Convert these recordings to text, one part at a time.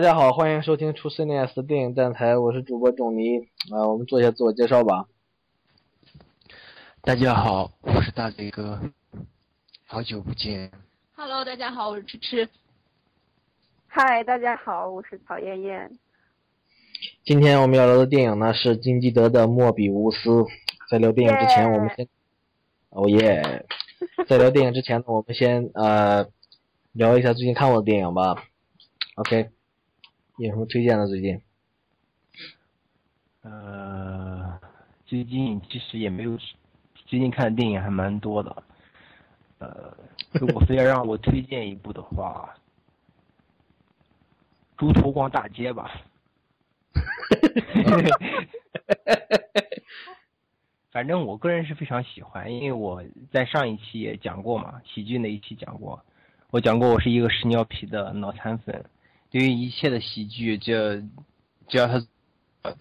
大家好，欢迎收听出 CNS 电影站台，我是主播仲尼啊，我们做一下自我介绍吧。大家好，我是大嘴哥，好久不见。Hello，大家好，我是吃吃。嗨，大家好，我是曹艳艳。今天我们要聊的电影呢是金基德的《莫比乌斯》。在聊电影之前，我们先，哦耶！在聊电影之前呢，我们先呃聊一下最近看过的电影吧。OK，你有什么推荐的最近？呃，最近其实也没有，最近看的电影还蛮多的。呃，如果非要让我推荐一部的话，《猪头逛大街》吧。反正我个人是非常喜欢，因为我在上一期也讲过嘛，喜剧那一期讲过，我讲过我是一个屎尿屁的脑残粉，对于一切的喜剧，这只要它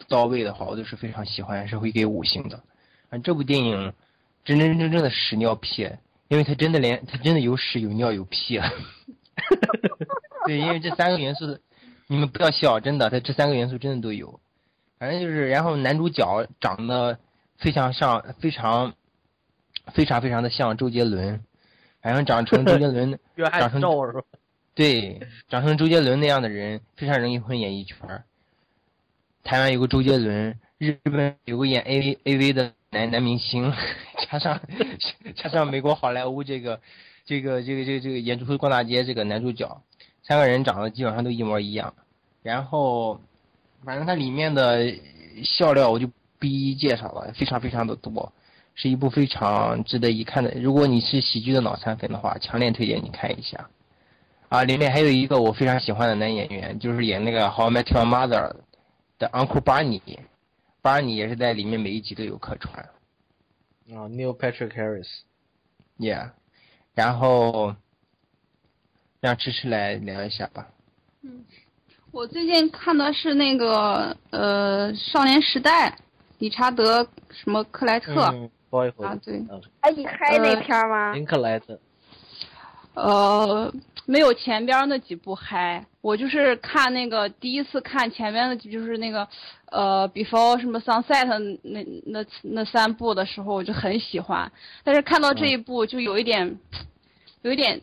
到位的话，我都是非常喜欢，是会给五星的。啊，这部电影真真正正的屎尿屁，因为他真的连他真的有屎有尿有屁。对，因为这三个元素，你们不要笑，真的，他这三个元素真的都有。反正就是，然后男主角长得。非常像，非常，非常非常的像周杰伦，反正长成周杰伦，长成是吧？对，长成周杰伦那样的人，非常容易混演艺圈。台湾有个周杰伦，日本有个演 A A V 的男男明星，加上加上美国好莱坞这个这个这个这个这个演《猪头逛大街》这个男主角，三个人长得基本上都一模一样。然后，反正它里面的笑料我就。不一一介绍了，非常非常的多，是一部非常值得一看的。如果你是喜剧的脑残粉的话，强烈推荐你看一下。啊，里面还有一个我非常喜欢的男演员，就是演那个《How I Met Your Mother》的 Uncle Barney，Barney 也是在里面每一集都有客串。啊、oh,，Neil Patrick Harris，Yeah，然后让迟迟来聊一下吧。嗯，我最近看的是那个呃《少年时代》。理查德什么克莱特、啊？对，哎，你嗨那片吗？林克莱特。呃，没有前边那几部嗨，我就是看那个第一次看前面的，就是那个呃，Before 什么 Sunset 那那那三部的时候，我就很喜欢。但是看到这一部就有一点，嗯、有一点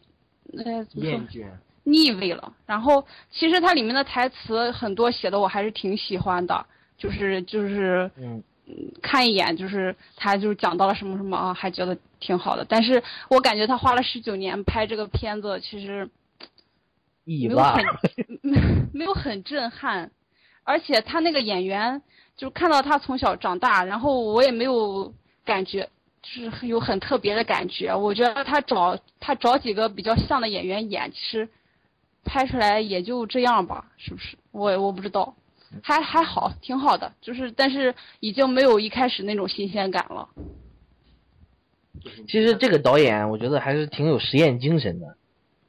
呃怎么说？厌倦。腻味了。然后其实它里面的台词很多写的我还是挺喜欢的。就是就是，嗯，看一眼就是他就是讲到了什么什么啊，还觉得挺好的。但是我感觉他花了十九年拍这个片子，其实没有很 没有很震撼，而且他那个演员就看到他从小长大，然后我也没有感觉就是有很特别的感觉。我觉得他找他找几个比较像的演员演，其实拍出来也就这样吧，是不是？我我不知道。还还好，挺好的，就是但是已经没有一开始那种新鲜感了。其实这个导演我觉得还是挺有实验精神的。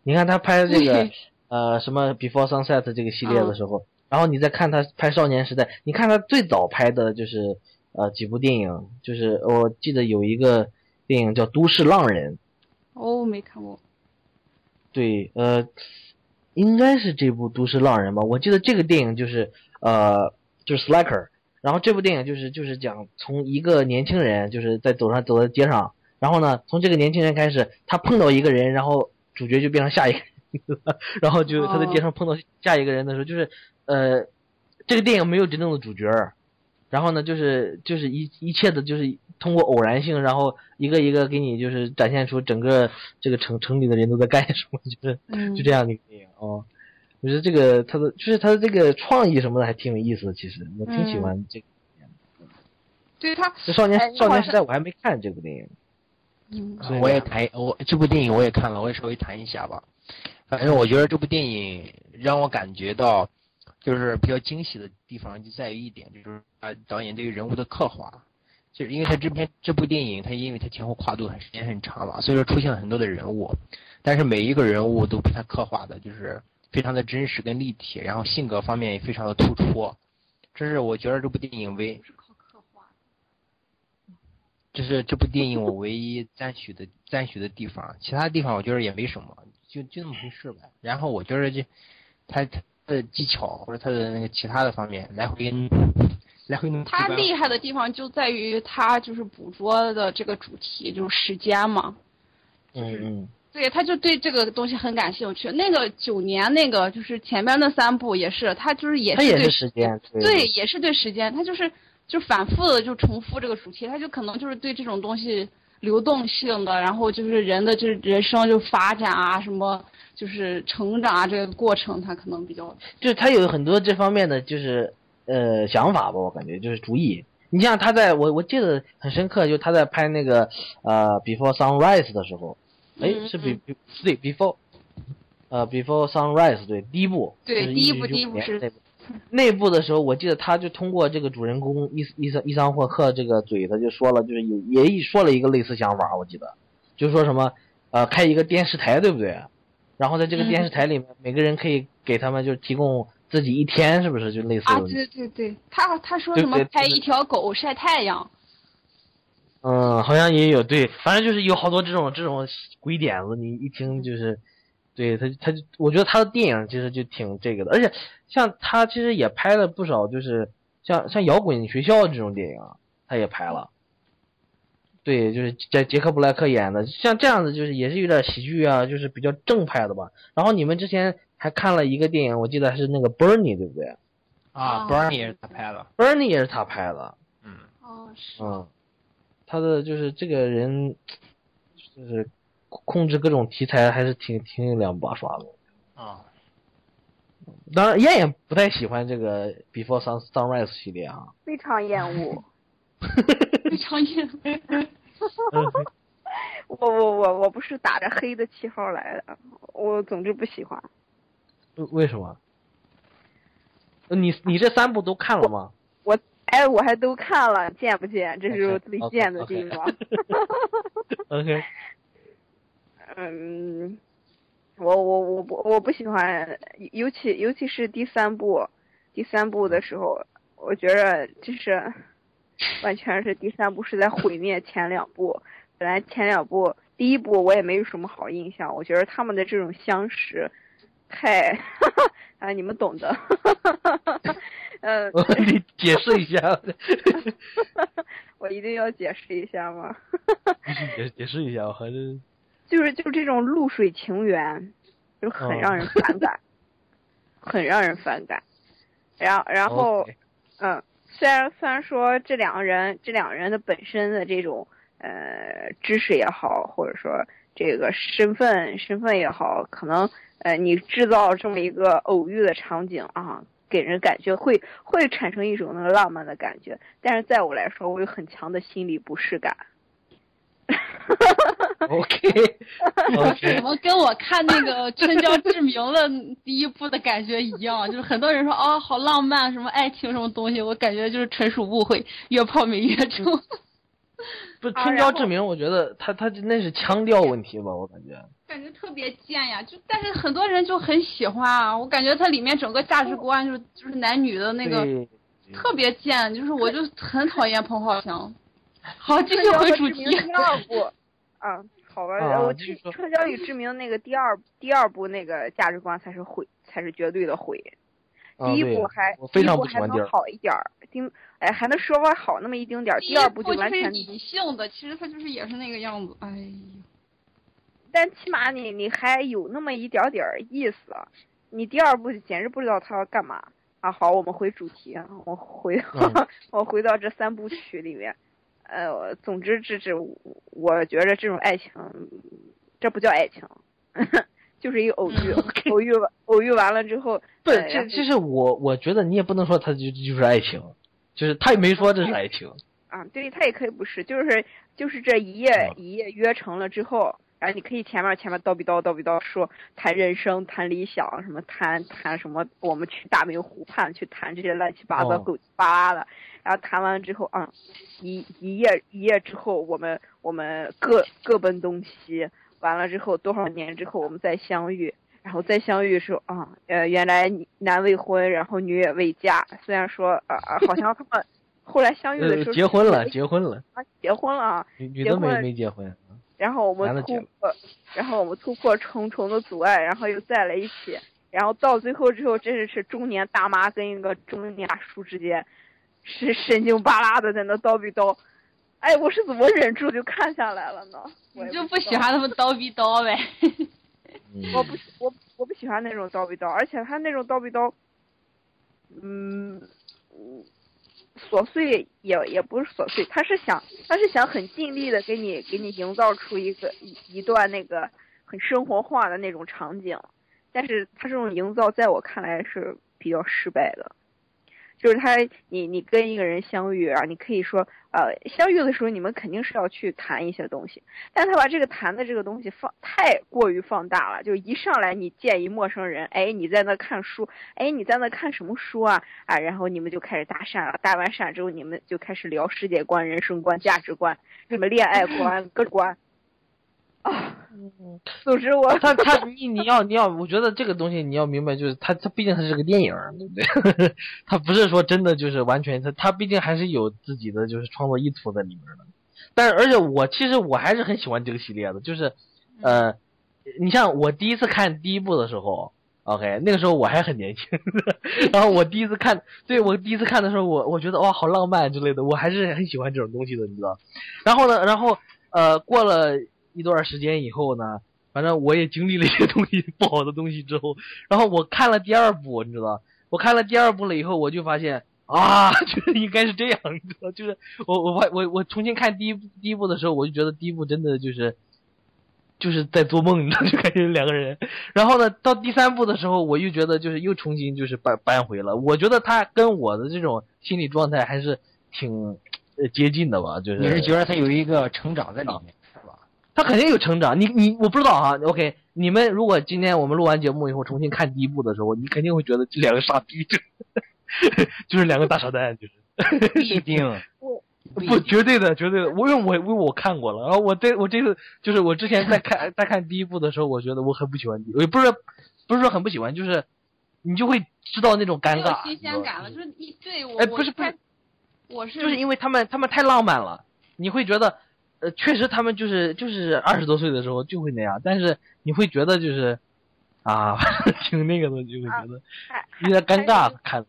你看他拍这个 呃什么 Before Sunset 这个系列的时候，嗯、然后你再看他拍少年时代，你看他最早拍的就是呃几部电影，就是我记得有一个电影叫《都市浪人》。哦，没看过。对，呃，应该是这部《都市浪人》吧？我记得这个电影就是。呃，就是 Slacker，然后这部电影就是就是讲从一个年轻人就是在走上走在街上，然后呢，从这个年轻人开始，他碰到一个人，然后主角就变成下一个人，然后就他在街上碰到下一个人的时候，就是呃，这个电影没有真正的主角，然后呢，就是就是一一切的就是通过偶然性，然后一个一个给你就是展现出整个这个城城里的人都在干什么，就是、嗯、就这样的一个电影哦。我觉得这个他的就是他的这个创意什么的还挺有意思的，其实我挺喜欢这个。嗯、对他，这少年少年时代我还没看这部电影。嗯，我也谈我这部电影我也看了，我也稍微谈一下吧。反正我觉得这部电影让我感觉到，就是比较惊喜的地方就在于一点，就是啊导演对于人物的刻画，就是因为他这篇这部电影，他因为他前后跨度很时间很长嘛，所以说出现了很多的人物，但是每一个人物都被他刻画的，就是。非常的真实跟立体，然后性格方面也非常的突出，这是我觉得这部电影唯，这是这部电影我唯一赞许的赞许的地方，其他地方我觉得也没什么，就就那么回事呗。然后我觉得这，他他的技巧或者他的那个其他的方面来回来回弄。他厉害的地方就在于他就是捕捉的这个主题就是时间嘛。嗯嗯。对，他就对这个东西很感兴趣。那个九年那个就是前面那三部也是，他就是也是对时间，对，也是对时间，他就是就反复的就重复这个主题，他就可能就是对这种东西流动性的，然后就是人的就是人生就发展啊什么。就是成长啊，这个过程他可能比较，就是他有很多这方面的就是呃想法吧，我感觉就是主意。你像他在我我记得很深刻，就他在拍那个呃 Before Sunrise 的时候，哎是比比对 Before，呃 Before Sunrise 对第一部，对第一部第一部是 那部的时候，我记得他就通过这个主人公伊伊桑伊桑霍克这个嘴，他就说了，就是有也说了一个类似想法，我记得就说什么呃开一个电视台，对不对？然后在这个电视台里面，每个人可以给他们就提供自己一天，是不是就类似？啊，对对对，他他说什么拍一条狗晒太阳。嗯，好像也有对，反正就是有好多这种这种鬼点子，你一听就是，对他他就我觉得他的电影其实就挺这个的，而且像他其实也拍了不少，就是像像摇滚学校这种电影，他也拍了。对，就是在杰克布莱克演的，像这样子就是也是有点喜剧啊，就是比较正派的吧。然后你们之前还看了一个电影，我记得是那个 Bernie，对不对？啊，Bernie 也是他拍的。Bernie 也是他拍的。嗯。哦，是。嗯，他的就是这个人，就是控制各种题材还是挺挺两把刷子。啊。当然，燕燕不太喜欢这个 Before Sun Sunrise 系列啊。非常厌恶。非常厌恶。我我我我不是打着黑的旗号来的，我总之不喜欢。为什么？你你这三部都看了吗？我哎，我还都看了，贱不贱？这是我最 贱的地方。OK。嗯，我我我不我不喜欢，尤其尤其是第三部，第三部的时候，我觉着就是。完全是第三部是在毁灭前两部。本来前两部，第一部我也没有什么好印象。我觉得他们的这种相识，太，哈 哈啊，你们懂的。嗯。你解释一下。我一定要解释一下吗？解解释一下，我还是。就是就是这种露水情缘，就很让人反感，很让人反感。然然后，嗯。虽然虽然说这两个人这两个人的本身的这种呃知识也好，或者说这个身份身份也好，可能呃你制造这么一个偶遇的场景啊，给人感觉会会产生一种那个浪漫的感觉，但是在我来说，我有很强的心理不适感。OK，OK，怎么跟我看那个《春娇志明》的第一部的感觉一样？就是很多人说啊，好浪漫，什么爱情什么东西，我感觉就是纯属误会，越泡没越中。不，《春娇志明》，我觉得他他那是腔调问题吧，我感觉。感觉特别贱呀，就但是很多人就很喜欢啊，我感觉它里面整个价值观就是就是男女的那个特别贱，就是我就很讨厌彭浩翔。好，继续回主题。第二部，啊，好吧，我去《春娇与志明》那个第二第二部那个价值观才是毁，才是绝对的毁。第一部还第一部还能好一点儿，丁哎还能稍微好那么一丁点儿。第二部就完全理性的，其实他就是也是那个样子，哎呀。但起码你你还有那么一点点儿意思，你第二部简直不知道他要干嘛啊！好，我们回主题，我回 我回到这三部曲里面。呃，总之，这是我觉着这种爱情，这不叫爱情，就是一个偶遇，偶遇完，偶遇完了之后，不，这其实我我觉得你也不能说他就就是爱情，就是他也没说这是爱情。啊，对他也可以不是，就是就是这一夜一夜约成了之后。然后你可以前面前面叨逼叨叨逼叨说谈人生谈理想什么谈谈什么我们去大明湖畔去谈这些乱七八糟狗巴的，然后谈完之后啊一一夜一夜之后我们我们各各奔东西，完了之后多少年之后我们再相遇，然后再相遇的时候啊呃原来男未婚然后女也未嫁，虽然说呃好像他们后来相遇的时候结婚了结婚了。啊结婚了啊女女的没没结婚。然后我们突破，然后我们突破重重的阻碍，然后又在了一起，然后到最后之后，真的是中年大妈跟一个中年大叔之间是神经巴拉的在那叨逼叨。哎，我是怎么忍住就看下来了呢？我就不喜欢他们叨逼叨呗？嗯我不喜我我不喜欢那种叨逼叨，而且他那种叨逼叨，嗯，嗯琐碎也也不是琐碎，他是想他是想很尽力的给你给你营造出一个一一段那个很生活化的那种场景，但是他这种营造在我看来是比较失败的。就是他，你你跟一个人相遇啊，你可以说，呃，相遇的时候你们肯定是要去谈一些东西，但他把这个谈的这个东西放太过于放大了，就一上来你见一陌生人，哎，你在那看书，哎，你在那看什么书啊？啊，然后你们就开始搭讪了，搭完讪之后，你们就开始聊世界观、人生观、价值观，什么恋爱观、各种观。啊，总之我他他你你要你要，我觉得这个东西你要明白，就是他他毕竟他是个电影，对不对？他不是说真的就是完全他他毕竟还是有自己的就是创作意图在里面的。但是而且我其实我还是很喜欢这个系列的，就是呃，你像我第一次看第一部的时候，OK，那个时候我还很年轻，然后我第一次看，对我第一次看的时候，我我觉得哇好浪漫之类的，我还是很喜欢这种东西的，你知道？然后呢，然后呃过了一段时间以后呢，反正我也经历了一些东西不好的东西之后，然后我看了第二部，你知道，我看了第二部了以后，我就发现啊，就是应该是这样，你知道，就是我我我我我重新看第一第一部的时候，我就觉得第一部真的就是就是在做梦，你知道，就感觉两个人。然后呢，到第三部的时候，我又觉得就是又重新就是扳扳回了。我觉得他跟我的这种心理状态还是挺接近的吧，就是。你是觉得他有一个成长在里面，他肯定有成长。你你我不知道啊，OK，你们如果今天我们录完节目以后重新看第一部的时候，你肯定会觉得这两个傻逼，就 就是两个大傻蛋，就是。不一定，我 不，不绝对的，绝对的。我因为我因为我看过了，然后我这我这次就是我之前在看 在看第一部的时候，我觉得我很不喜欢第，也不是不是说很不喜欢，就是你就会知道那种尴尬，新鲜感了，就是你对我哎不是不是。我是就是因为他们他们太浪漫了，你会觉得呃确实他们就是就是二十多岁的时候就会那样，但是你会觉得就是啊挺那个的，就会觉得有点尴尬看。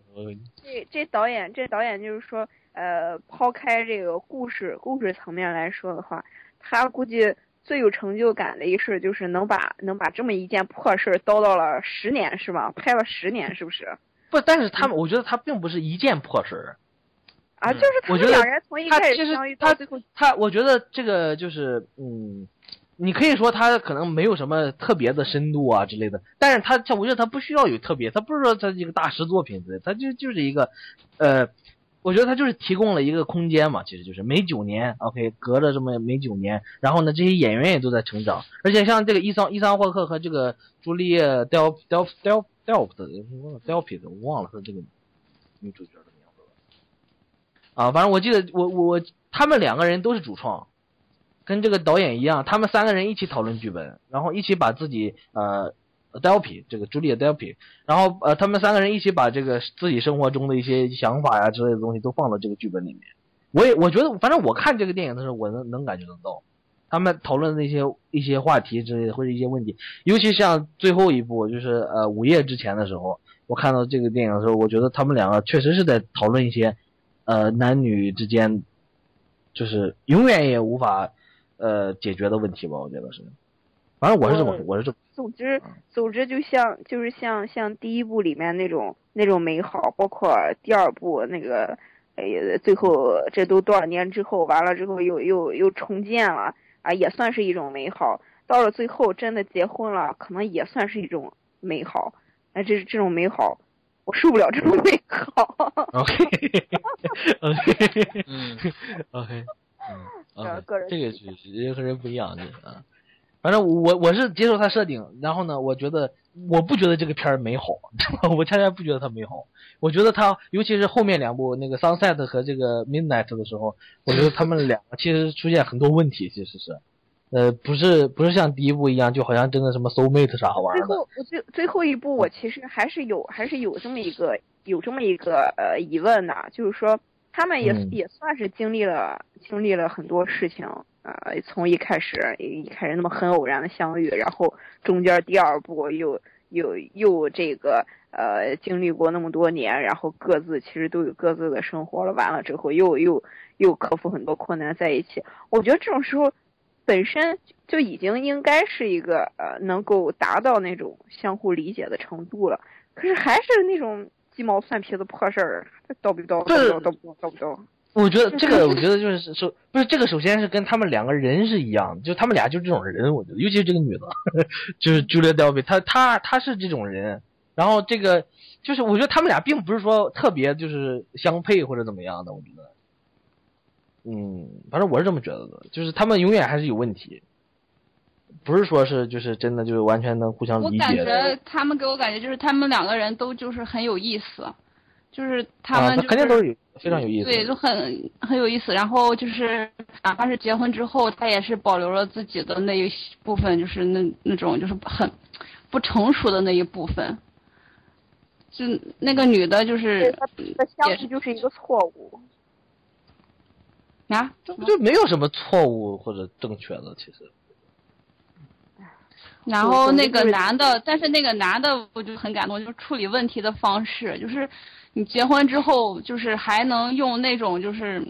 这这导演，这导演就是说，呃，抛开这个故事故事层面来说的话，他估计最有成就感的一事就是能把能把这么一件破事儿叨叨了十年，是吧？拍了十年，是不是？不，但是他们我觉得他并不是一件破事儿。啊，嗯就是他们我觉得两人从一开始相遇最后，他，我觉得这个就是，嗯，你可以说他可能没有什么特别的深度啊之类的，但是他，他我觉得他不需要有特别，他不是说他是一个大师作品之类，他就就是一个，呃，我觉得他就是提供了一个空间嘛，其实就是每九年，OK，隔着这么每九年，然后呢，这些演员也都在成长，而且像这个伊桑伊桑霍克和这个朱丽叶·戴尔戴尔戴尔戴尔的戴尔皮的，我忘了他这个女主角。啊，反正我记得我我他们两个人都是主创，跟这个导演一样，他们三个人一起讨论剧本，然后一起把自己呃 d e l p 这个朱丽叶 d e l p 然后呃他们三个人一起把这个自己生活中的一些想法呀之类的东西都放到这个剧本里面。我也我觉得，反正我看这个电影的时候，我能能感觉得到，他们讨论的一些一些话题之类的或者一些问题，尤其像最后一部就是呃午夜之前的时候，我看到这个电影的时候，我觉得他们两个确实是在讨论一些呃男女之间就是永远也无法呃解决的问题吧，我觉得是，反正我是这么嗯我是这么总之，总之就像就是像像第一部里面那种那种美好，包括第二部那个，哎，最后这都多少年之后，完了之后又又又重建了啊，也算是一种美好。到了最后真的结婚了，可能也算是一种美好。那这这种美好，我受不了这种美好。OK OK 嗯 OK 嗯这个是人和人不一样的啊。反正我我是接受他设定，然后呢，我觉得我不觉得这个片儿美好，我恰恰不觉得它美好。我觉得它，尤其是后面两部那个 Sunset 和这个 Midnight 的时候，我觉得他们两个其实出现很多问题，其实是，呃，不是不是像第一部一样，就好像真的什么 soul mate 啥玩意儿。最后，我最最后一步，我其实还是有还是有这么一个有这么一个呃疑问的，就是说他们也、嗯也算是经历了经历了很多事情，呃，从一开始一开始那么很偶然的相遇，然后中间第二部又又又这个呃经历过那么多年，然后各自其实都有各自的生活了，完了之后又又又克服很多困难在一起。我觉得这种时候本身就已经应该是一个呃能够达到那种相互理解的程度了，可是还是那种鸡毛蒜皮的破事儿，叨逼叨叨叨叨叨叨。我觉得 这个，我觉得就是首不是这个，首先是跟他们两个人是一样的，就他们俩就是这种人，我觉得，尤其是这个女的，就是 Julia Delpy，她她她是这种人，然后这个就是我觉得他们俩并不是说特别就是相配或者怎么样的，我觉得，嗯，反正我是这么觉得的，就是他们永远还是有问题，不是说是就是真的就是完全能互相我感理解我感，觉他们给我感觉就是他们两个人都就是很有意思，就是他啊，们、就是肯定都是有非常有意思，对，就很很有意思。然后就是哪怕是结婚之后，他也是保留了自己的那一部分，就是那那种就是很不成熟的那一部分。就那个女的，就是他的相处就是一个错误。啊，这不就没有什么错误或者正确的，其实。然后那个男的，但是那个男的我就很感动，就是处理问题的方式，就是你结婚之后，就是还能用那种就是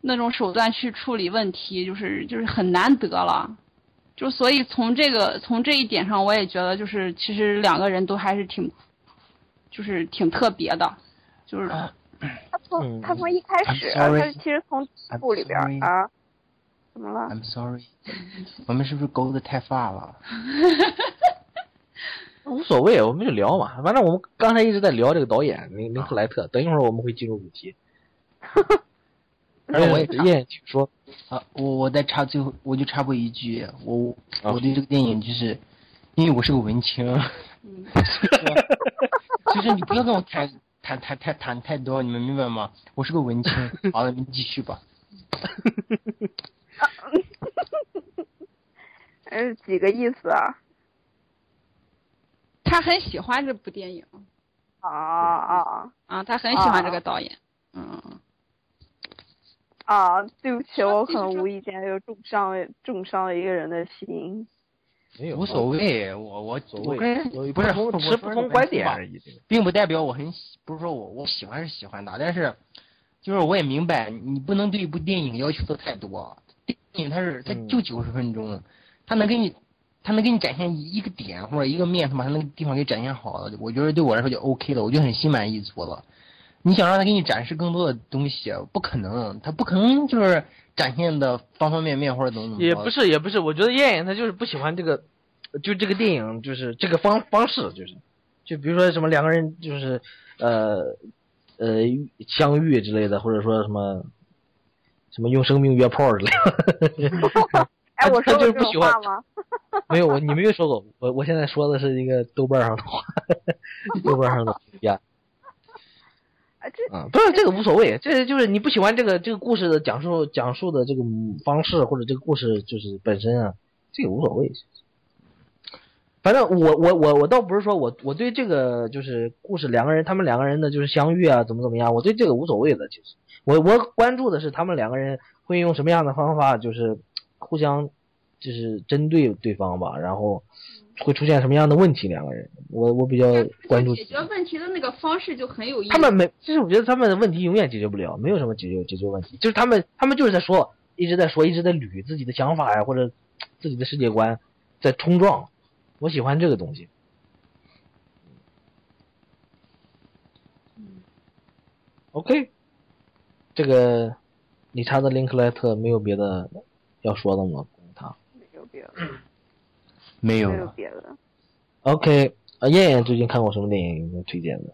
那种手段去处理问题，就是就是很难得了。就所以从这个从这一点上，我也觉得就是其实两个人都还是挺，就是挺特别的，就是他从嗯他从一开始，sorry 他其实从部里边 sorry 啊，怎么了？I'm sorry，我们是不是勾的太发了？无所谓，我们就聊嘛。反正我们刚才一直在聊这个导演林林克莱特，等一会儿我们会进入主题。而且我也插叶请说，啊，我我再插最后，我就插播一句，我啊我对这个电影就是，因为我是个文青，嗯就是你不要跟我谈谈谈谈谈太多，你们明白吗？我是个文青。好了，你继续吧。呃，几个意思啊？他很喜欢这部电影啊啊啊，他很喜欢这个导演，嗯。啊！对不起，我可能无意间又重伤了重伤了一个人的心。没有无所谓，我我我跟我不是持不同观点而已。并不代表我很喜，不是说我我喜欢是喜欢的，但是就是我也明白，你不能对一部电影要求的太多。电影它是它嗯就九十分钟，它能给你，它能给你展现一一个点或者一个面，它把它那个地方给展现好了，我觉得对我来说就 OK 了，我就很心满意足了。你想让他给你展示更多的东西，不可能，他不可能就是展现的方方面面或者怎么怎么着。也不是也不是，我觉得燕燕她就是不喜欢这个，就这个电影就是这个方方式，就是就比如说什么两个人就是呃呃相遇之类的，或者说什么什么用生命约炮之类的。哎，我他说过这种就是不喜欢话吗？没有，我你没有说过，我我现在说的是一个豆瓣上的话，豆瓣上的评价。啊，这啊，不是这个无所谓，这就是你不喜欢这个这个故事的讲述讲述的这个方式或者这个故事就是本身啊，这个无所谓。反正我我我我倒不是说我我对这个就是故事两个人他们两个人的就是相遇啊怎么怎么样，我对这个无所谓的。其实我我关注的是他们两个人会用什么样的方法，就是互相就是针对对方吧，然后会出现什么样的问题，两个人我我比较关注解决问题的那个方式就很有意思。他们没，其实我觉得他们的问题永远解决不了，没有什么解决解决问题，就是他们他们就是在说，一直在说，一直在捋自己的想法呀，或者自己的世界观在冲撞。我喜欢这个东西。OK，这个理查德·林克莱特没有别的要说的吗？他没有别的，没有没有别的。OK，啊，燕燕最近看过什么电影有推荐的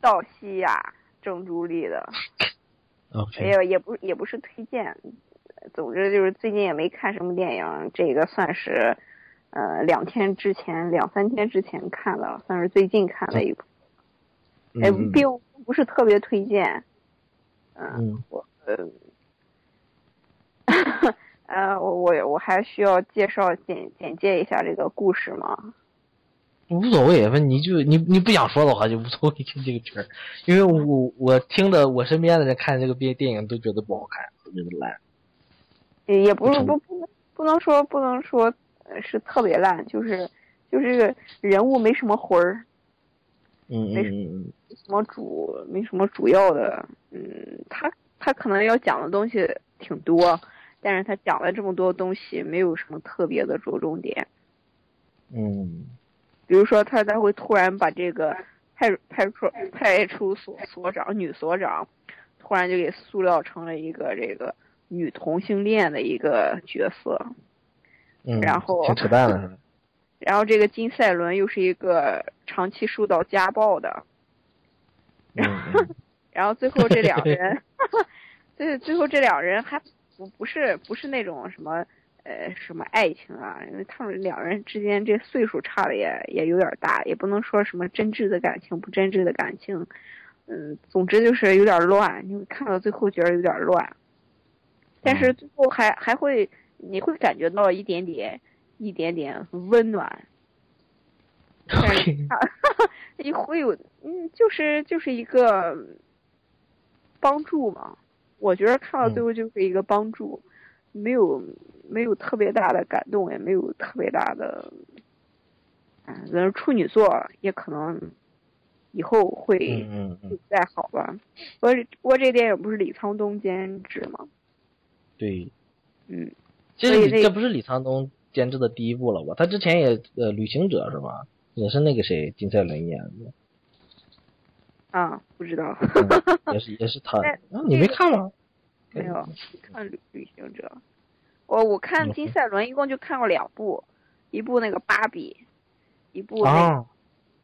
道西亚郑朱丽的，？OK，也也不也不是推荐，总之就是最近也没看什么电影，这个算是呃两天之前两三天之前看的，算是最近看了一部，哎、嗯。并不是特别推荐，嗯，嗯。我呃。呃，我我我还需要介绍简简介一下这个故事吗？无所谓，反正你就你你不想说的话就无所谓听这个曲儿，因为我我听的我身边的人看这个电电影都觉得不好看，都觉得烂。也也不是不不不能不能说不能说呃是特别烂，就是就是这个人物没什么魂儿，嗯嗯嗯嗯，没什么主，没什么主要的。嗯，他他可能要讲的东西挺多，但是他讲了这么多东西，没有什么特别的着重点。嗯比如说，他他会突然把这个派派出派出所所长女所长，突然就给塑料成了一个这个女同性恋的一个角色。嗯，然后挺扯淡的？然后这个金赛伦又是一个长期受到家暴的，嗯嗯 然后最后这两人，最最后这两人还不不是不是那种什么呃什么爱情啊，因为他们两人之间这岁数差的也也有点大，也不能说什么真挚的感情不真挚的感情，嗯，总之就是有点乱，你会看到最后觉得有点乱，但是最后还还会你会感觉到一点点一点点温暖，但是 OK 他也会有，嗯，就是就是一个帮助嘛。我觉得看到最后就是一个帮助，没有没有特别大的感动，也没有特别大的，嗯，但是处女座也可能以后会嗯嗯嗯，再好吧。不过不过这电影不是李沧东监制吗？对，嗯，这这不是李沧东监制的第一部了吧？他之前也呃，旅行者是吧？也是那个谁金赛纶演的，啊，不知道，嗯、也是也是他。啊，你没看吗？没有看旅旅行者。我我看嗯金赛伦一共就看过两部，一部那个芭比，一部那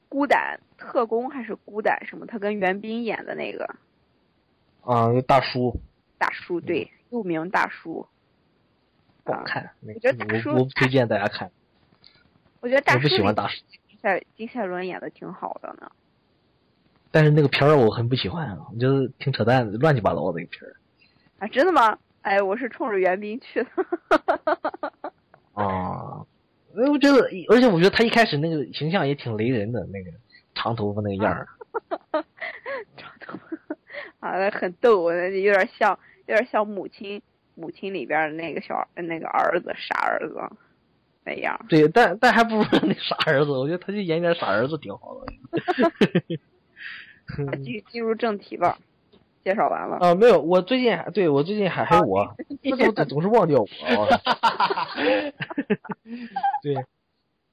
孤胆特工还是孤胆什么，他跟袁彬演的那个啊，那大叔大叔，对，又名大叔。啊，不好看，我觉得大叔我我不推荐大家看，我觉得大叔我不喜欢大叔。金赛金赛纶演的挺好的呢。但是那个片儿我很不喜欢啊，我觉得挺扯淡的，乱七八糟的一个片儿。啊，真的吗？哎，我是冲着袁冰去的。啊，呃我觉得，而且我觉得他一开始那个形象也挺雷人的，那个长头发那个样儿。长头发啊，那很逗，那有点像，有点像母亲母亲里边的那个小那个儿子傻儿子那样。对，但但还不如那傻儿子，我觉得他就演点傻儿子挺好的。啊进进入正题吧，介绍完了。啊，没有，我最近还对我最近还还有我，我怎么总总是忘掉我？啊 对，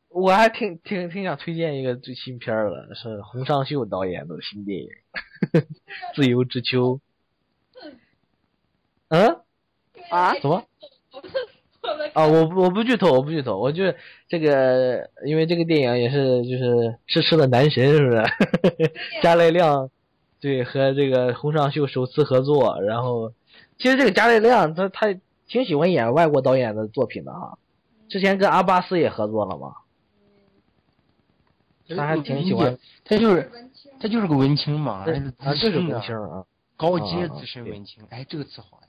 我还挺挺挺想推荐一个最新片儿的，是洪尚秀导演的新电影《自由之秋》。嗯？啊，什么？啊，我我不剧透，我不剧透，我就这个，因为这个电影也是就是诗诗的男神，是不是？加莱亮对和这个洪尚秀首次合作，然后其实这个加莱亮他他挺喜欢演外国导演的作品的哈，之前跟阿巴斯也合作了嘛，他还挺喜欢，他就是他就是个文青嘛，还是啊，资就是深的文青啊，高阶啊资深文青，哎，这个词好呀，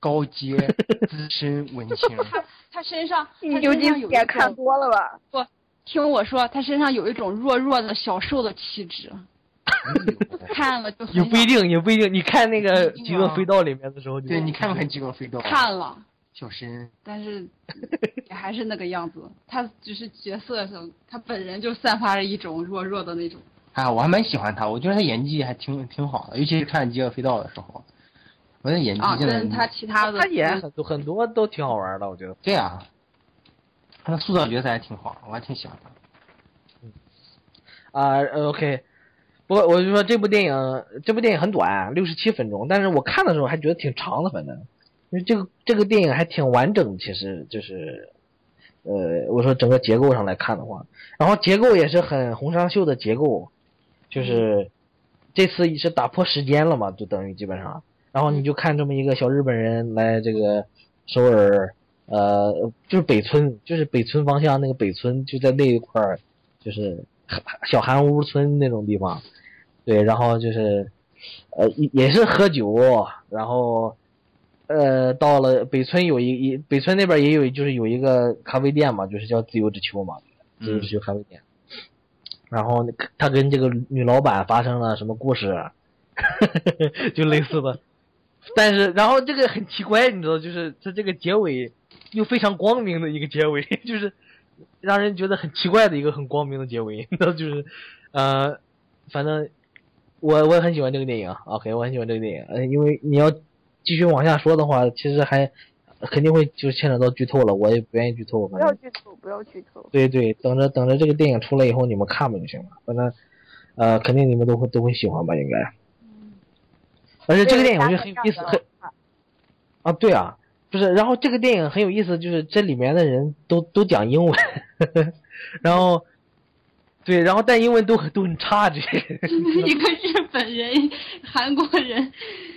高阶资深文青。他 他身上你究他身上竟也有一种，看多了吧？不听我说，他身上有一种弱弱的小瘦的气质，看了就也不一定，也不一定。你看那个《极恶啊飞刀》里面的时候，对，你看没看《极恶飞刀》？看了，小申，但是 也还是那个样子。他只是角色上，他本人就散发着一种弱弱的那种。啊，我还蛮喜欢他，我觉得他演技还挺挺好的，尤其是看《极恶飞刀》的时候，我觉得演技啊，真的跟他其他的他演很多很多都挺好玩的，我觉得。对啊，他的塑造角色还挺好，我还挺喜欢他。啊、呃 o k 不过我就说这部电影，这部电影很短，六十七分钟，但是我看的时候还觉得挺长的，反正，因为这个这个电影还挺完整的，其实就是，呃，我说整个结构上来看的话，然后结构也是很红裳秀的结构，就是这次是打破时间了嘛，就等于基本上，然后你就看这么一个小日本人来这个首尔，呃，就是北村，就是北村方向那个北村，就在那一块儿，就是小韩屋村那种地方，对，然后就是，呃，也也是喝酒，然后，呃，到了北村有一一北村那边也有，就是有一个咖啡店嘛，就是叫自由之丘嘛，自由之丘咖啡店。然后他跟这个女老板发生了什么故事，就类似的。但是，然后这个很奇怪，你知道，就是它这个结尾又非常光明的一个结尾，就是让人觉得很奇怪的一个很光明的结尾，那就是，呃，反正我我也很喜欢这个电影，OK，我很喜欢这个电影，呃，因为你要继续往下说的话，其实还肯定会就牵扯到剧透了，我也不愿意剧透，不要剧透，不要剧透。对对，等着等着这个电影出来以后你们看吧就行了，反正呃，肯定你们都会都会喜欢吧，应该。而且这个电影我觉得很有意思，很啊，对啊，不是，然后这个电影很有意思，就是这里面的人都都讲英文，然后对，然后但英文都很都很差，这。一个日本人、韩国人，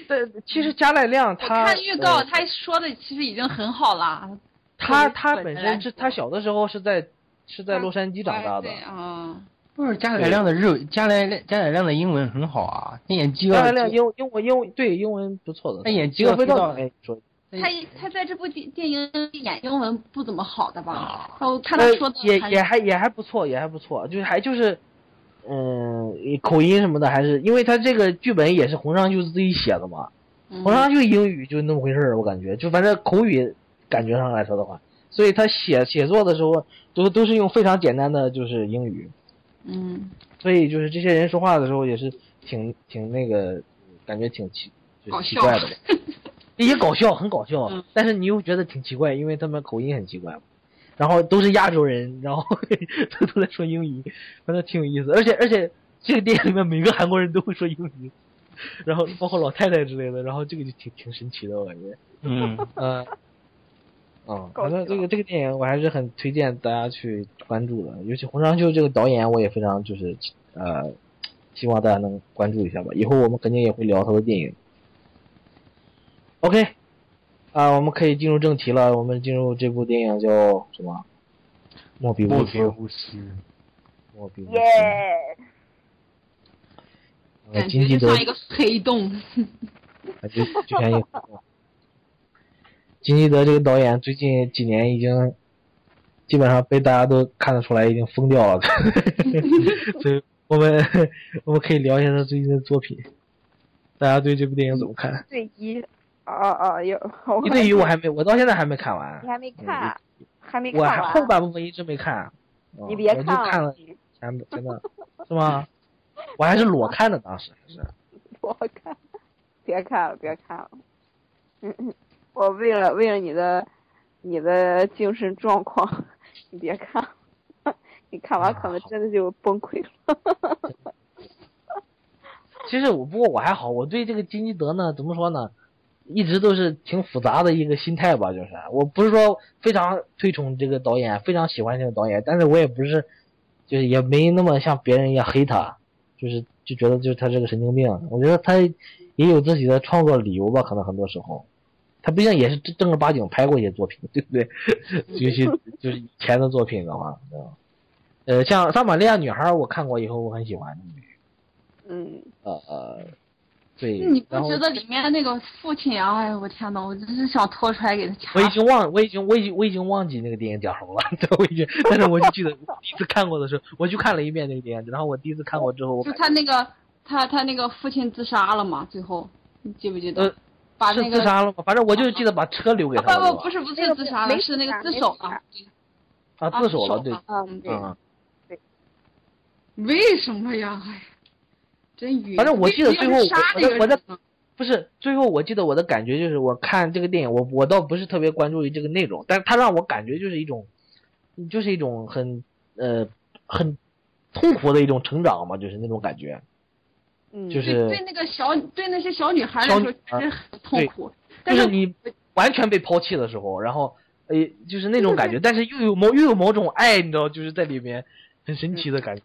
但其实加濑亮我他看预告，呃他说的其实已经很好了。他他本身是他小的时候是在是在洛杉矶长大的对，啊，不是加载亮的日加载亮加载亮的英文很好啊，他演饥饿加濑亮英英文英文对英文不错的。他演饥饿飞饥饿飞到到哎说他他在这部电电影演英文不怎么好的吧？啊？我看他呃说的也也还也还不错，也还不错，就是还就是，嗯，口音什么的还是，因为他这个剧本也是红上就自己写的嘛，嗯。红上就英语就那么回事儿，我感觉，就反正口语感觉上来说的话，所以他写写作的时候都都是用非常简单的就是英语，嗯。所以就是这些人说话的时候也是挺挺那个，感觉挺奇就是奇怪的，也搞笑，很搞笑，嗯。但是你又觉得挺奇怪，因为他们口音很奇怪嘛，然后都是亚洲人，然后他 都在说英语，反正挺有意思，而且而且这个电影里面每个韩国人都会说英语，然后包括老太太之类的，然后这个就挺挺神奇的，我感觉，嗯，嗯。嗯，反正这个这个电影我还是很推荐大家去关注的，尤其洪尚秀这个导演，我也非常就是呃，希望大家能关注一下吧。以后我们肯定也会聊他的电影。OK，啊、我们可以进入正题了。我们进入这部电影叫什么？莫比乌斯。莫比乌斯，莫比乌斯。耶！呃 感觉就像一个黑洞。感觉就像一个。金基德这个导演最近几年已经基本上被大家都看得出来已经疯掉了，所以我们我们可以聊一下他最近的作品。大家对这部电影怎么看？对一，啊啊有，一对一我还没，我到现在还没看完你，还没看，还没看我还完。后半部分一直没看。嗯你别看了我就看了前真的是吗？我还是裸看的，当时还是。裸看，别看了，别看了。嗯嗯，我为了为了你的你的精神状况，你别看，你看完可能真的就崩溃了。其实我不过我还好，我对这个金基德呢，怎么说呢，一直都是挺复杂的一个心态吧，就是我不是说非常推崇这个导演，非常喜欢这个导演，但是我也不是，就是也没那么像别人一样黑他，就是就觉得就是他是个神经病。我觉得他也有自己的创作理由吧，可能很多时候，他毕竟也是正正儿八经拍过一些作品，对不对？尤其就是以前的作品的话？呃，像《撒玛利亚女孩》，我看过以后，我很喜欢。嗯，呃呃，对。你不觉得里面那个父亲啊？哎呦我天呐，我真是想拖出来给他掐我已经忘，我已经，我已经，我已经忘记那个电影讲什么了。对，我已经，但是我就记得第一次看过的时候，我就看了一遍那个电影。然后我第一次看过之后，就他那个他他那个父亲自杀了嘛？最后你记不记得？把那个自杀了吗？反正我就是记得把车留给啊他了。不不不是不是自杀了，没是那个自首了。啊，啊自首了，对，啊嗯，对，嗯。为什么呀？哎，真晕。反正我记得最后我我的我的要杀这个人呢不是，最后我记得我的感觉就是，我看这个电影，我我倒不是特别关注于这个内容，但是它让我感觉就是一种，就是一种很呃很痛苦的一种成长嘛，就是那种感觉。嗯，就是对对那个小对那些小女孩来说小女孩确实很痛苦，但是你完全被抛弃的时候，然后呃，就是那种感觉，但是又有某又有某种爱，你知道，就是在里面很神奇的感觉。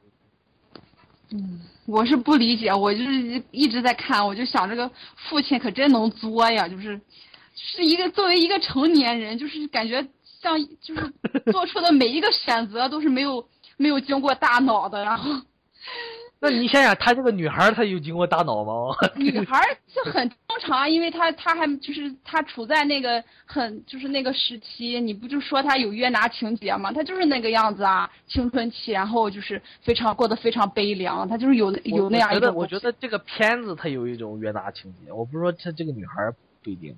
嗯，我是不理解，我就是一直在看，我就想这个父亲可真能作呀，就是是一个作为一个成年人，就是感觉像就是 做出的每一个选择都是没有没有经过大脑的，然后那你想想，她这个女孩，她有经过大脑吗？女孩儿就很正常，因为她她还就是她处在那个很就是那个时期，你不就说她有约拿情节吗？她就是那个样子啊，青春期，然后就是非常过得非常悲凉，她就是有有那样一种我觉得，我觉得这个片子它有一种约拿情节，我不是说她这个女孩不一定。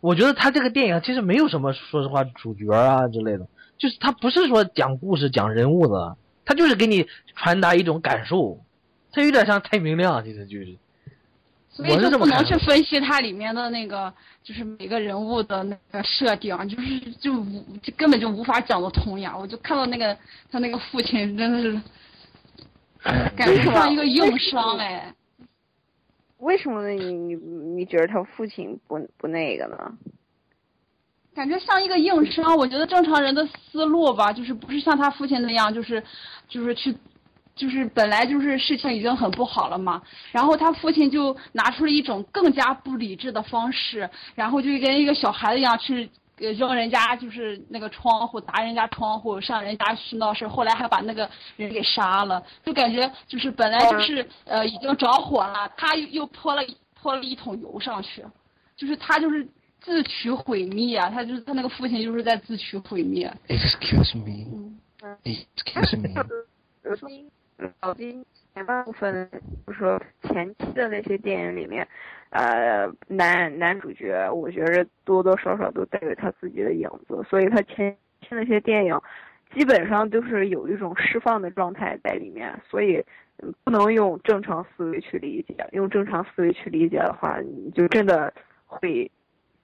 我觉得她这个电影其实没有什么，说实话主角啊之类的，就是他不是说讲故事讲人物的，他就是给你传达一种感受，他有点像太明亮，其实就是。所以就不能去分析它里面的那个，就是每个人物的那个设定，就是就无就根本就无法讲得通呀！我就看到那个他那个父亲真的是，感觉像一个硬伤哎。为什么呢？你你你觉得他父亲不不那个呢？感觉像一个硬伤。我觉得正常人的思路吧，就是不是像他父亲那样，就是就是去，就是本来就是事情已经很不好了嘛，然后他父亲就拿出了一种更加不理智的方式，然后就跟一个小孩子一样去。呃，扔人家就是那个窗户，砸人家窗户，上人家去闹事，后来还把那个人给杀了，就感觉就是本来就是呃已经着火了，他又又泼了泼了一桶油上去，就是他就是自取毁灭啊，他就是他那个父亲就是在自取毁灭。Excuse me, 嗯 excuse me。老金前半部分，就是说前期的那些电影里面，呃，男男主角，我觉着多多少少都带有他自己的影子，所以他前期那些电影基本上都是有一种释放的状态在里面，所以嗯不能用正常思维去理解，用正常思维去理解的话，你就真的会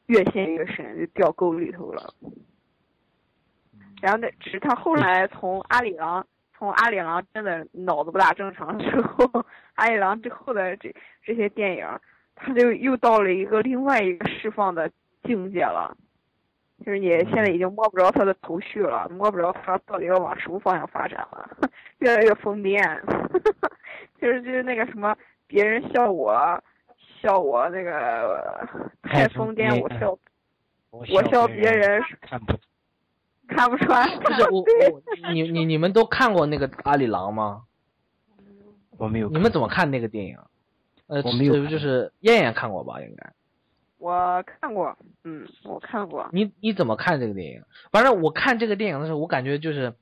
越陷越深，就掉沟里头了。然后那只是他后来从阿里郎，从阿里郎真的脑子不大正常之后，阿里郎之后的这这些电影，他就又到了一个另外一个释放的境界了，就是你现在已经摸不着他的头绪了，摸不着他到底要往什么方向发展了，越来越疯癫，就是就是那个什么，别人笑我笑我那个太疯癫，我笑我笑别人看不看不穿，不是我对我你你你们都看过那个阿里郎吗？我没有。你们怎么看那个电影？呃，我没有就是燕燕看过吧？应该。我看过，嗯，我看过。你你怎么看这个电影？反正我看这个电影的时候，我感觉就是，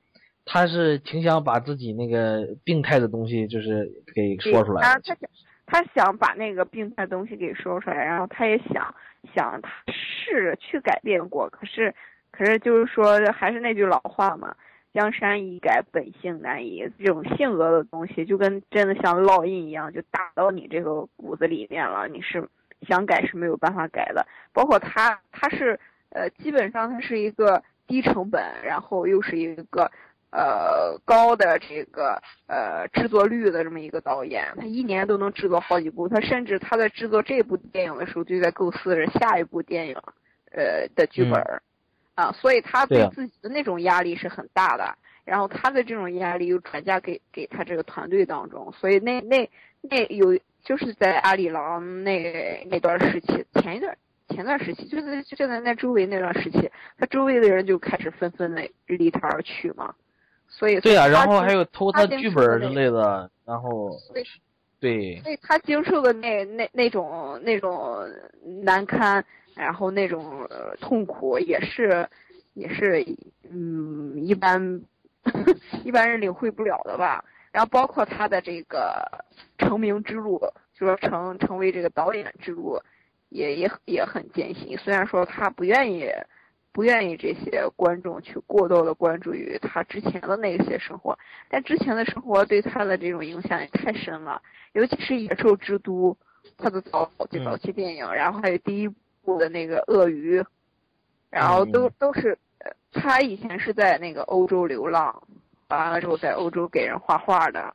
他是挺想把自己那个病态的东西，就是给说出来的。然后他想，他想把那个病态的东西给说出来，然后他也想想他试着去改变过，可是可是就是说还是那句老话嘛，江山易改，本性难移。这种性格的东西，就跟真的像烙印一样，就打到你这个骨子里面了，你是想改是没有办法改的。包括他，他是呃，基本上他是一个低成本，然后又是一个呃高的这个呃制作率的这么一个导演，他一年都能制作好几部。他甚至他在制作这部电影的时候，就在构思着下一部电影呃的剧本儿、啊，所以他对自己的那种压力是很大的。然后他的这种压力又转嫁给给他这个团队当中，所以那那那有就是在阿里郎那那段时期，前一段前段时期，就在就在那周围那段时期，他周围的人就开始纷纷的离他而去嘛，所以对啊，然后还有偷他剧本之类的，然后对所以他经受的那那那种那种难堪，然后那种、呃、痛苦也是也是嗯一般 一般人领会不了的吧。然后包括他的这个成名之路，就说成成为这个导演之路，也也也很艰辛。虽然说他不愿意不愿意这些观众去过多的关注于他之前的那些生活，但之前的生活对他的这种影响也太深了。尤其是《野兽之都》，他的早期早期电影，然后还有第一部的那个鳄鱼，然后都都是呃他以前是在那个欧洲流浪，完了之后在欧洲给人画画的，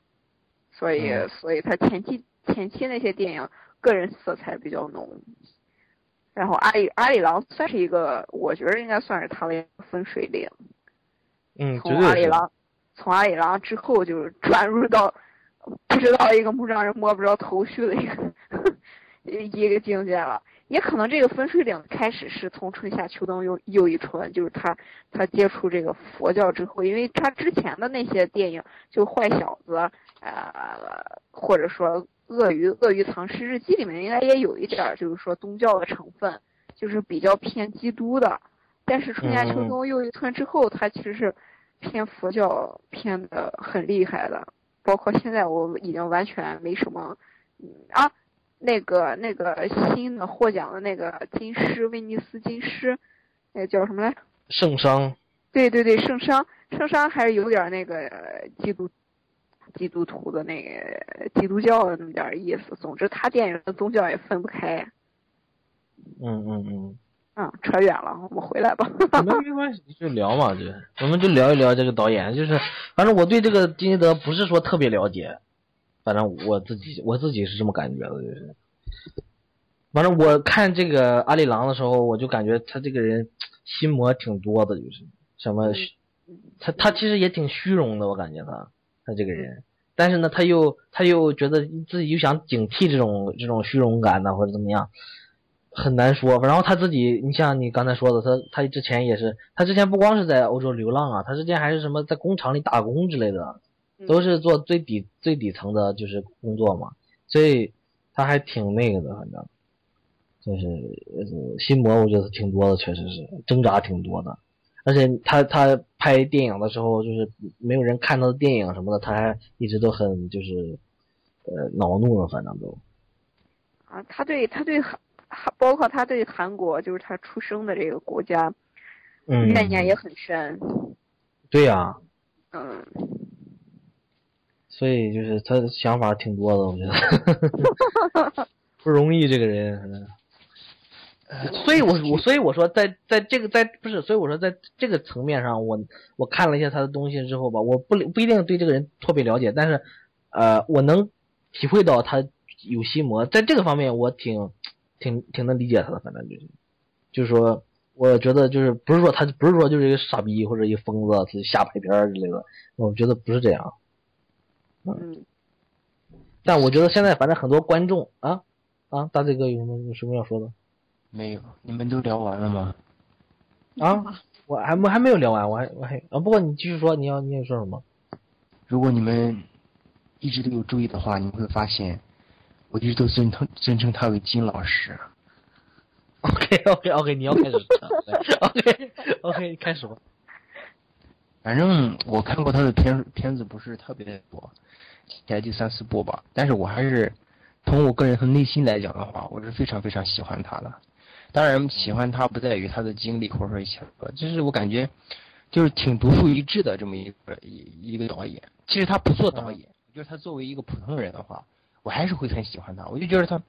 所以嗯所以他前期前期那些电影个人色彩比较浓。然后阿里阿里郎算是一个，我觉得应该算是他的一个分水岭。嗯，绝从阿。里郎，从阿里郎之后就转入到不知道一个让人摸不着头绪的一个 一个境界了。也可能这个分水岭开始是从春夏秋冬又又一春，就是他他接触这个佛教之后，因为他之前的那些电影就坏小子，呃，或者说鳄鱼鳄鱼藏尸日记里面应该也有一点儿就是说宗教的成分，就是比较偏基督的。但是春夏秋嗯冬又一春之后，他其实是偏佛教偏的很厉害的，包括现在我已经完全没什么，嗯啊，那个那个新的获奖的那个金狮威尼斯金狮，那个叫什么来？圣殇，对对对，圣殇，圣殇还是有点那个呃基督基督徒的那个基督教的那么点意思。总之，他电影跟宗教也分不开。嗯嗯嗯，嗯，扯远了，我们回来吧。没没关系，就聊嘛，就我们就聊一聊这个导演，就是反正我对这个金基德不是说特别了解，反正我自己我自己是这么感觉的，就是，反正我看这个阿里郎的时候，我就感觉他这个人心魔挺多的，就是什么虚，他他其实也挺虚荣的，我感觉他他这个人，但是呢，他又他又觉得自己又想警惕这种这种虚荣感呢，或者怎么样。很难说，然后他自己，你像你刚才说的，他他之前也是，他之前不光是在欧洲流浪啊，他之前还是什么在工厂里打工之类的，都是做最底最底层的，就是工作嘛，所以他还挺那个的，反正。就是呃心魔，我觉得挺多的，确实是挣扎挺多的，而且他他拍电影的时候，就是没有人看他的电影什么的，他还一直都很就是呃恼怒的，反正都。啊，他对他对韩，包括他对韩国，就是他出生的这个国家，嗯。怨念也很深。对呀、嗯，所以就是他的想法挺多的，我觉得 不容易这个人。所以我我所以我说在在这个在不是，所以我说在这个层面上，我我看了一下他的东西之后吧，我不不一定对这个人特别了解，但是呃，我能体会到他有心魔，在这个方面我挺挺挺能理解他的，反正就是就是说。我觉得就是不是说他不是说就是一个傻逼或者一个疯子，他瞎拍片儿之类的，我觉得不是这样。嗯，但我觉得现在反正很多观众啊啊，大嘴哥有什么有什么要说的没有，你们都聊完了吗？啊？我还没还没有聊完，我还我还啊，不过你继续说，你要你要说什么？如果你们一直都有注意的话，你们会发现，我一直都尊称尊称他为金老师。OK OK OK，你要开始 OK OK 开始吧。反正我看过他的片片子不是特别多，才第三四部吧。但是我还是从我个人和内心来讲的话，我是非常非常喜欢他的。当然，喜欢他不在于他的经历或者说一些，就是我感觉就是挺独树一帜的这么一个一一个导演。其实他不做导演，我觉得他作为一个普通人的话，我还是会很喜欢他。我就觉得他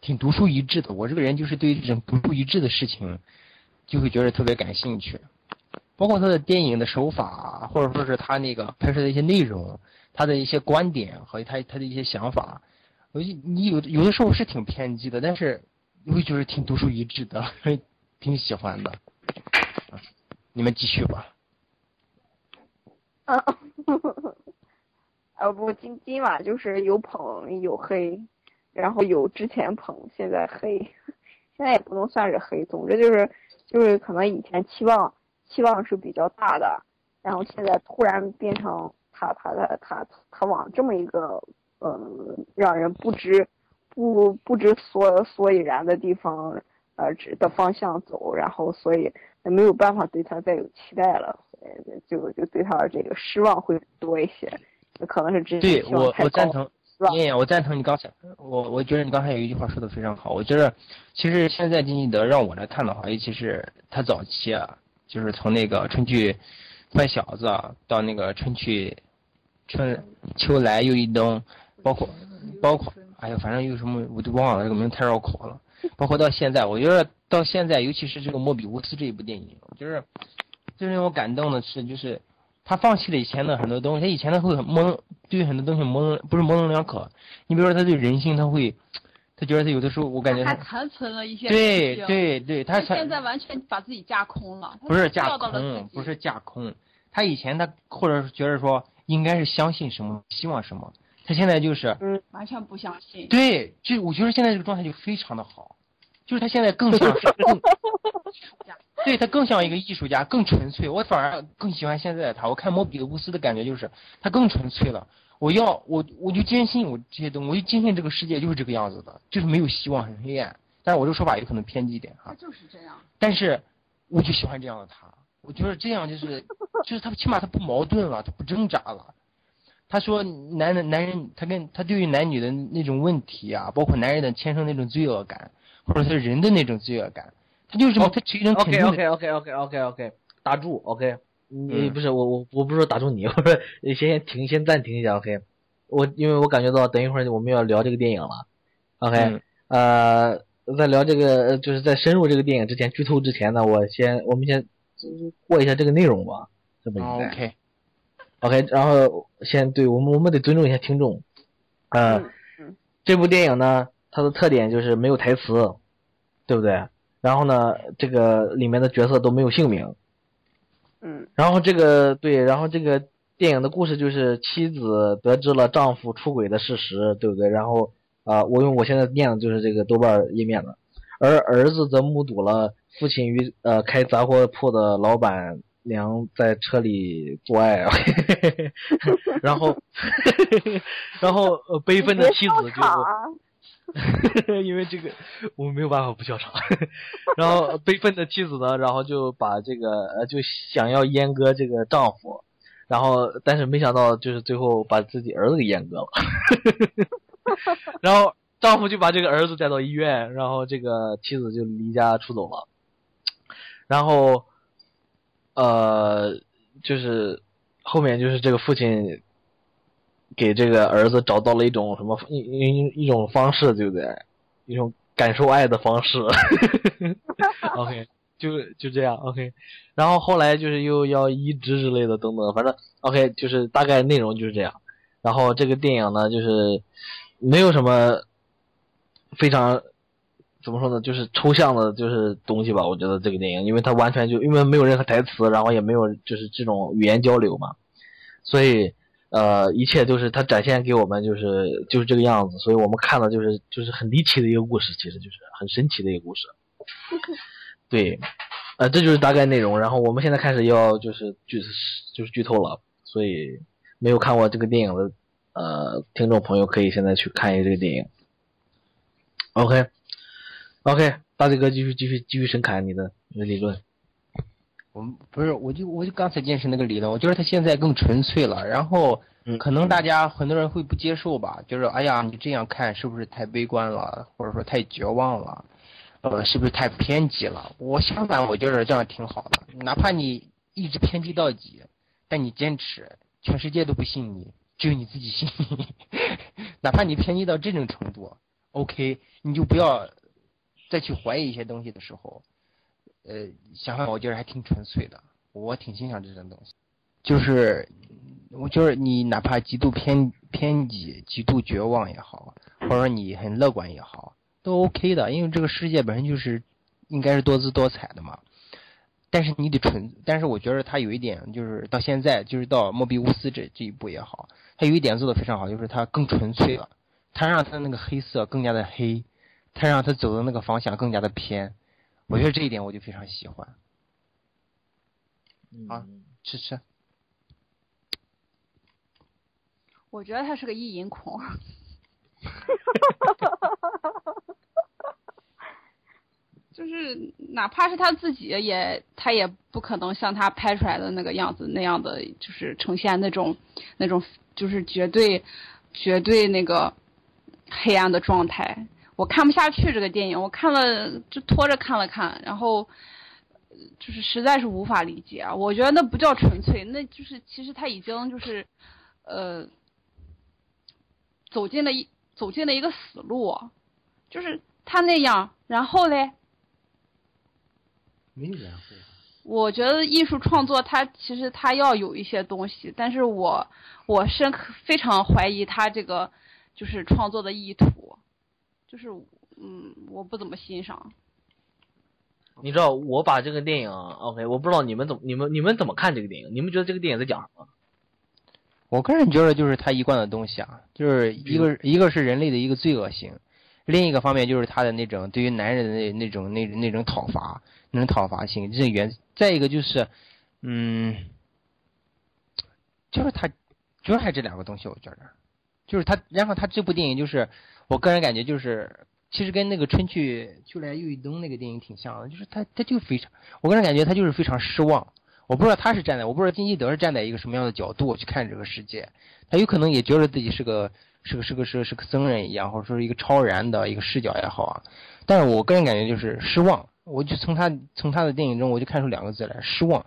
挺独树一帜的。我这个人就是对这种独树一帜的事情，就会觉得特别感兴趣。包括他的电影的手法，或者说是他那个拍摄的一些内容，他的一些观点和他他的一些想法，我就你有有的时候是挺偏激的，但是我会觉得挺独树一帜的，挺喜欢的。你们继续吧。啊，啊不，今今晚就是有捧有黑，然后有之前捧，现在黑，现在也不能算是黑，总之就是就是可能以前期望期望是比较大的，然后现在突然变成他他他他他往这么一个呃让人不知不不知所所以然的地方呃指的方向走，然后所以没有办法对他再有期待了，呃就就对他这个失望会多一些，可能是之前对我我赞成，是吧？燕燕，我赞成你刚才，我我觉得你刚才有一句话说的非常好。我觉得其实现在金基德让我来看的话，尤其是他早期啊，就是从那个春去坏小子啊到那个春去春秋来又一冬，包括包括哎呀，反正有什么我都忘了，这个名字太绕口了。包括到现在，我觉得到现在，尤其是这个莫比乌斯这一部电影，就是最令我感动的是，就是他放弃了以前的很多东西，他以前他会很模棱，对很多东西模棱，不是模棱两可。你比如说他对人性，他会，他觉得他有的时候我感觉还他，残存了一些对对对，他现在完全把自己架空了，不是架空，不是架空。他以前他或者是觉得说应该是相信什么，希望什么，他现在就是完全不相信。对，就我觉得现在这个状态就非常的好，就是他现在更像是更，对他更像一个艺术家，更纯粹。我反而更喜欢现在的他。我看莫比乌斯的感觉就是他更纯粹了。我要我我就坚信我这些东西，我就坚信这个世界就是这个样子的，就是没有希望，很黑暗。但是我这个说法有可能偏激一点哈他，就是这样。但是我就喜欢这样的他。我觉得这样就是就是他起码他不矛盾了，他不挣扎了。他说男人男人他跟他对于男女的那种问题啊，包括男人的天生那种罪恶感，或者是人的那种罪恶感，他就是这么他持一种肯 OK 定的 OK OK OK OK OK，打住 OK，你嗯不是我我我不是说打住你，我说先先停先暂停一下，OK。我因为我感觉到等一会儿我们要聊这个电影了，OK，、嗯呃，在聊这个呃就是在深入这个电影之前，剧透之前呢，我先我们先过一下这个内容吧，这么应该。哦 OK，OK，然后先对我们我们得尊重一下听众，呃，嗯嗯这部电影呢，它的特点就是没有台词，对不对？然后呢，这个里面的角色都没有姓名，嗯。然后这个对，然后这个电影的故事就是妻子得知了丈夫出轨的事实，对不对？然后啊、我用我现在念的就是这个豆瓣页面的，而儿子则目睹了父亲与呃开杂货铺的老板娘在车里做爱，然后 然后呃悲愤的妻子就是啊 因为这个我没有办法不笑场。然后悲愤的妻子呢，然后就把这个呃就想要阉割这个丈夫，然后但是没想到就是最后把自己儿子给阉割了，然后丈夫就把这个儿子带到医院，然后这个妻子就离家出走了，然后呃就是后面就是这个父亲给这个儿子找到了一种什么一一一种方式，对不对？一种感受爱的方式。OK，就就这样 OK。然后后来就是又要移植之类的等等，反正 OK 就是大概内容就是这样。然后这个电影呢，就是没有什么非常怎么说呢，就是抽象的，就是东西吧。我觉得这个电影，因为它完全就因为没有任何台词，然后也没有就是这种语言交流嘛，所以呃，一切都是他展现给我们就是就是这个样子，所以我们看的就是就是很离奇的一个故事，其实就是很神奇的一个故事。对，呃，这就是大概内容。然后我们现在开始要就是剧就是剧透了，所以没有看过这个电影的呃听众朋友可以现在去看一下这个电影。OK OK，大嘴哥继续继续继续深侃你的你的理论。我们不是，我就我就刚才坚持那个理论，我觉得他现在更纯粹了。然后嗯可能大家很多人会不接受吧，就是哎呀，你这样看是不是太悲观了，或者说太绝望了，呃，是不是太偏激了？我相反，我觉得这样挺好的，哪怕你一直偏激到底，但你坚持，全世界都不信你，只有你自己信你。哪怕你偏激到这种程度，OK，你就不要再去怀疑一些东西的时候。呃，想法我觉得还挺纯粹的，我挺欣赏这种东西。就是，我就是你哪怕极度偏偏激、极度绝望也好，或者你很乐观也好，都 OK 的，因为这个世界本身就是应该是多姿多彩的嘛。但是你得纯，但是我觉得他有一点就是到现在，就是到莫比乌斯这这一步也好，他有一点做的非常好，就是他更纯粹了，他让他的那个黑色更加的黑，他让他走的那个方向更加的偏。我觉得这一点我就非常喜欢。啊嗯吃吃，我觉得他是个意淫狂。就是哪怕是他自己也，他也不可能像他拍出来的那个样子那样的，就是呈现那种那种就是绝对绝对那个黑暗的状态。我看不下去这个电影，我看了就拖着看了看，然后呃就是实在是无法理解啊。我觉得那不叫纯粹，那就是其实他已经就是呃走进了一走进了一个死路，就是他那样，然后嘞。没有然后。我觉得艺术创作它其实它要有一些东西，但是我我深刻非常怀疑他这个就是创作的意图，就是嗯我不怎么欣赏。你知道我把这个电影 OK，我不知道你们怎么你们你们怎么看这个电影？你们觉得这个电影在讲什么？我个人觉得就是他一贯的东西啊，就是一个一个是人类的一个罪恶性，另一个方面就是他的那种对于男人的那那种那那种讨伐，那种讨伐性，这原再一个就是，嗯，就是他主要还是这两个东西，我觉得，就是他，然后他这部电影就是我个人感觉就是。其实跟那个春去秋来又一冬那个电影挺像的，就是他他就非常，我个人感觉他就是非常失望。我不知道他是站在，我不知道金基德是站在一个什么样的角度去看这个世界，他有可能也觉得自己是个是个是个是个是个僧人一样，或者说是一个超然的一个视角也好啊。但是我个人感觉就是失望，我就从他从他的电影中我就看出两个字来，失望。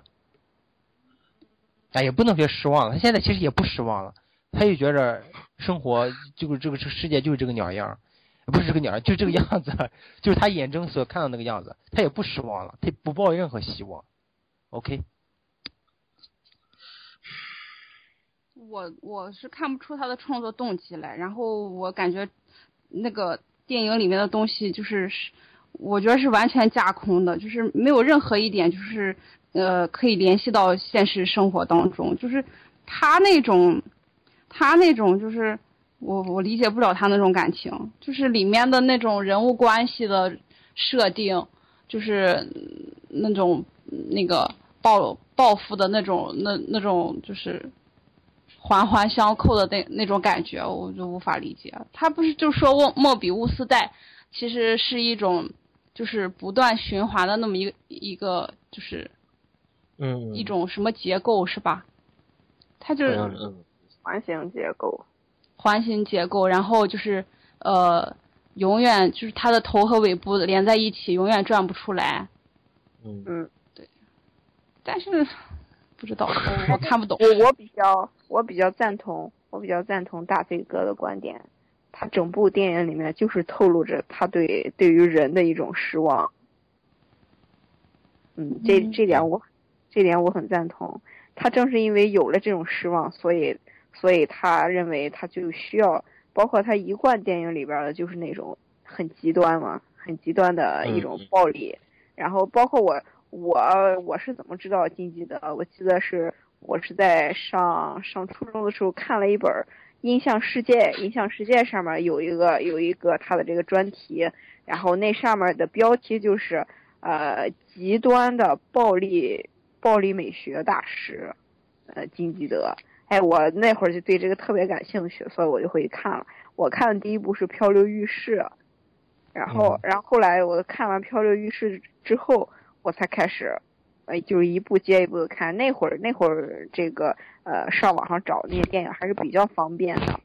哎也不能说失望了。他现在其实也不失望了，他就觉着生活就是这个世界就是这个鸟样，不是这个鸟样，就这个样子，就是他眼中所看到那个样子，他也不失望了，他也不抱任何希望。OK。我我是看不出他的创作动机来，然后我感觉那个电影里面的东西就是我觉得是完全架空的，就是没有任何一点就是呃可以联系到现实生活当中，就是他那种他那种就是我我理解不了他那种感情，就是里面的那种人物关系的设定，就是那种那个报报复的那种那那种就是。环环相扣的那那种感觉，我就无法理解。他不是就说莫莫比乌斯带，其实是一种就是不断循环的那么一个一个就是，嗯，一种什么结构是吧？他就是嗯环形结构。环形结构，然后就是呃，永远就是它的头和尾部连在一起，永远转不出来。嗯嗯，但是不知道，我我看不懂。我我比较我比较赞同，我比较赞同大飞哥的观点。他整部电影里面就是透露着他对对于人的一种失望。嗯，这嗯这点我这点我很赞同。他正是因为有了这种失望，所以所以他认为他就需要，包括他一贯电影里边的就是那种很极端嘛，很极端的一种嗯暴力。然后包括我我我是怎么知道金基的？我记得是我是在上上初中的时候看了一本《音像世界》，《音像世界》上面有一个有一个他的这个专题，然后那上面的标题就是呃极端的暴力暴力美学大师，呃金基德。哎，我那会儿就对这个特别感兴趣，所以我就回去看了。我看的第一部是《漂流浴室》，然后嗯然后后来我看完《漂流浴室》之后，我才开始，呃，就是一部接一部的看。那会儿那会儿这个呃上网上找那些电影还是比较方便的。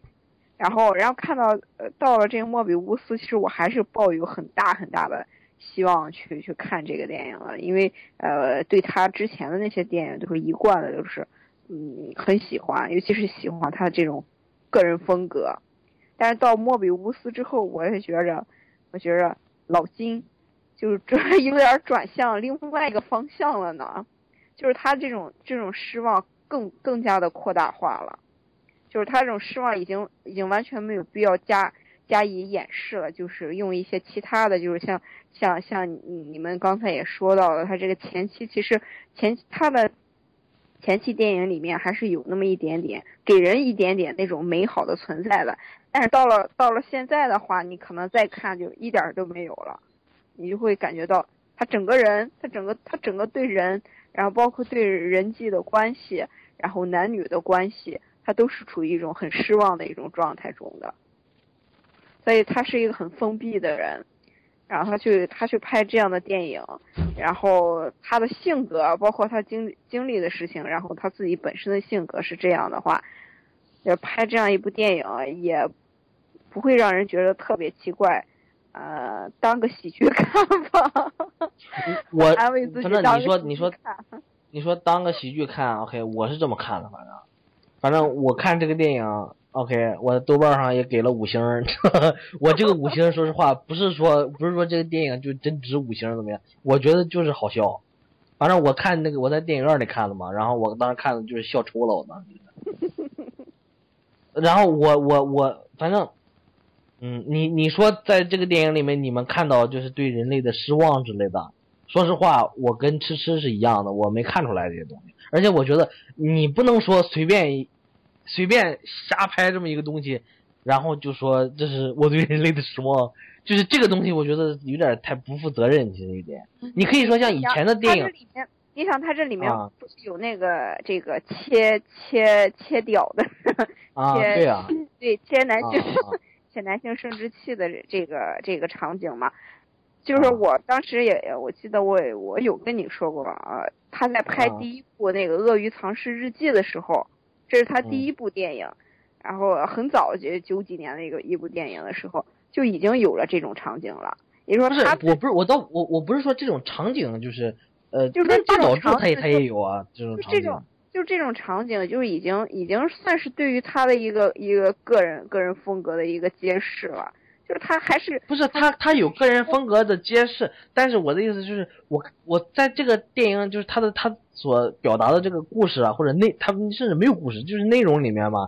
然后然后看到呃到了这个莫比乌斯，其实我还是抱有很大很大的希望去去看这个电影了，因为呃对他之前的那些电影都是一贯的就是嗯很喜欢，尤其是喜欢他的这种个人风格。但是到莫比乌斯之后，我也觉着，我觉着老金就是这有点转向另外一个方向了呢，就是他这种这种失望更更加的扩大化了，就是他这种失望已经已经完全没有必要加加以掩饰了，就是用一些其他的，就是像像像你你们刚才也说到了，他这个前期其实前他的前期电影里面还是有那么一点点给人一点点那种美好的存在的，但是到了到了现在的话，你可能再看就一点都没有了，你就会感觉到他整个人，他整个他整个对人，然后包括对人际的关系，然后男女的关系，他都是处于一种很失望的一种状态中的，所以他是一个很封闭的人，然后他去他去拍这样的电影，然后他的性格，包括他经经历的事情，然后他自己本身的性格是这样的话，要拍这样一部电影也不会让人觉得特别奇怪，呃，当个喜剧看吧，我安慰自己反正当你说你说看。你说当个喜剧看，OK，我是这么看的，反正，反正我看这个电影，OK，我豆瓣上也给了五星儿。我这个五星，说实话，不是说不是说这个电影就真值五星怎么样？我觉得就是好笑。反正我看那个我在电影院里看的嘛，然后我当时看的就是笑抽了，我当时。然后我我我反正，嗯，你你说在这个电影里面，你们看到就是对人类的失望之类的，说实话，我跟吃吃是一样的，我没看出来这些东西。而且我觉得你不能说随便随便瞎拍这么一个东西，然后就说这是我对人类的失望，就是这个东西，我觉得有点太不负责任，其实有点。你可以说像以前的电影。它这里面，你想它这里面啊。不是有那个这个切切切屌的，啊，切对啊，对切男性、切男性生殖器的这个这个场景嘛，就是啊。我当时也我记得我我有跟你说过啊，他在拍啊。第一部那个《鳄鱼藏尸日记》的时候，这是他嗯第一部电影，然后很早就九几年的一个一部电影的时候就已经有了这种场景了，也就说他，是我不是我倒我我不是说这种场景就是呃，就是那大这种岛渚他也他也有啊，这种场景就这种就这种场景，就已经已经算是对于他的一个一个个人个人风格的一个揭示了。就是他还是不是他他有个人风格的揭示，但是我的意思就是我我在这个电影就是他的他所表达的这个故事啊，或者内他们甚至没有故事，就是内容里面嘛，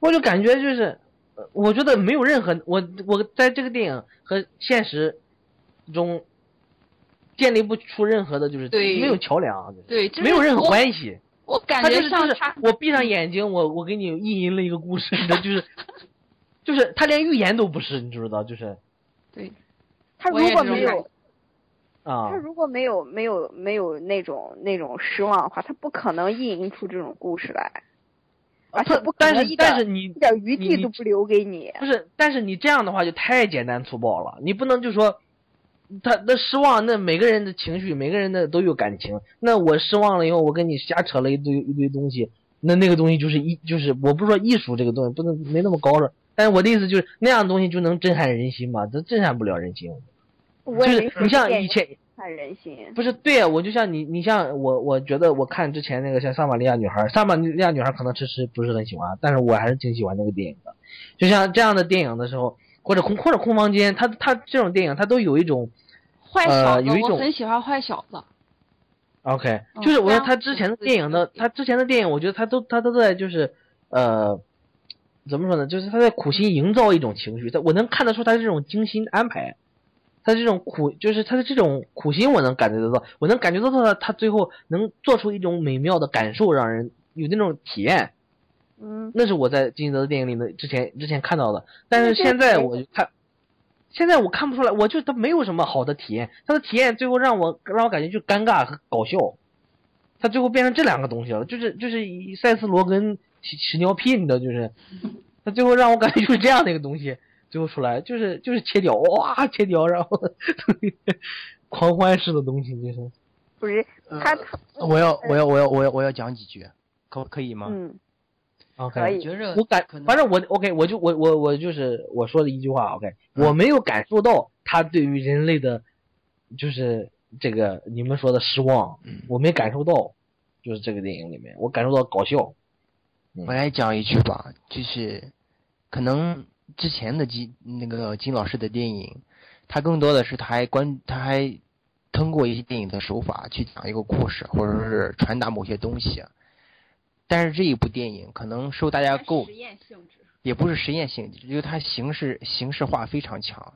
我就感觉就是，呃我觉得没有任何我我在这个电影和现实中建立不出任何的就是对没有桥梁，对，就是没有任何关系。我感觉他就是就是，我闭上眼睛，我我给你意淫了一个故事，这就是就是他连预言都不是，你知不知道？就是对，他如果没有感啊他，如果没有没有没有那种那种失望的话，他不可能意淫出这种故事来，而且不但是但是你一点余地都不留给你。不是，但是你这样的话就太简单粗暴了，你不能就说他那失望，那每个人的情绪，每个人的都有感情，那我失望了以后，我跟你瞎扯了一堆一堆东西，那那个东西就是艺，就是我不是说艺术这个东西不能没那么高了，但是我的意思就是那样的东西就能震撼人心嘛，这震撼不了人心。就是你像以前看人心，不是对啊，我就像你，你像我，我觉得我看之前那个像《撒玛利亚女孩》，《撒玛利亚女孩》可能迟迟不是很喜欢，但是我还是挺喜欢那个电影的。就像这样的电影的时候，或者空或者空房间，他他这种电影，他都有一种坏小子，呃有一种很喜欢坏小子。OK，嗯就是我说他之前的电影的，他之前的电影，我觉得他都他都在就是呃，怎么说呢？就是他在苦心营造一种情绪，他我能看得出他这种精心安排，他这种苦就是他的这种苦心，我能感觉得到，我能感觉得到他他最后能做出一种美妙的感受，让人有那种体验。嗯，那是我在金泽的电影里面之前之前看到的，但是现在我就看，现在我看不出来，我就他没有什么好的体验，他的体验最后让我让我感觉就尴尬和搞笑，他最后变成这两个东西了，就是就是以塞斯罗跟屎屎尿屁的，就是。他最后让我感觉就是这样的一个东西，最后出来就是就是切掉哇切掉，然后 狂欢式的东西就是不是呃他他我要我要我要我要我要讲几句，可可以吗？嗯 OK，可以。我觉着我感反正我 OK，我就我我我就是我说的一句话 OK，、嗯。我没有感受到他对于人类的，就是这个你们说的失望，嗯。我没感受到，就是这个电影里面我感受到搞笑。我来讲一句吧，就是可能之前的金那个金老师的电影，他更多的是他还关他还通过一些电影的手法去讲一个故事，或者是传达某些东西。但是这一部电影可能受大家诟实验性质。也不是实验性质，就是它形式形式化非常强。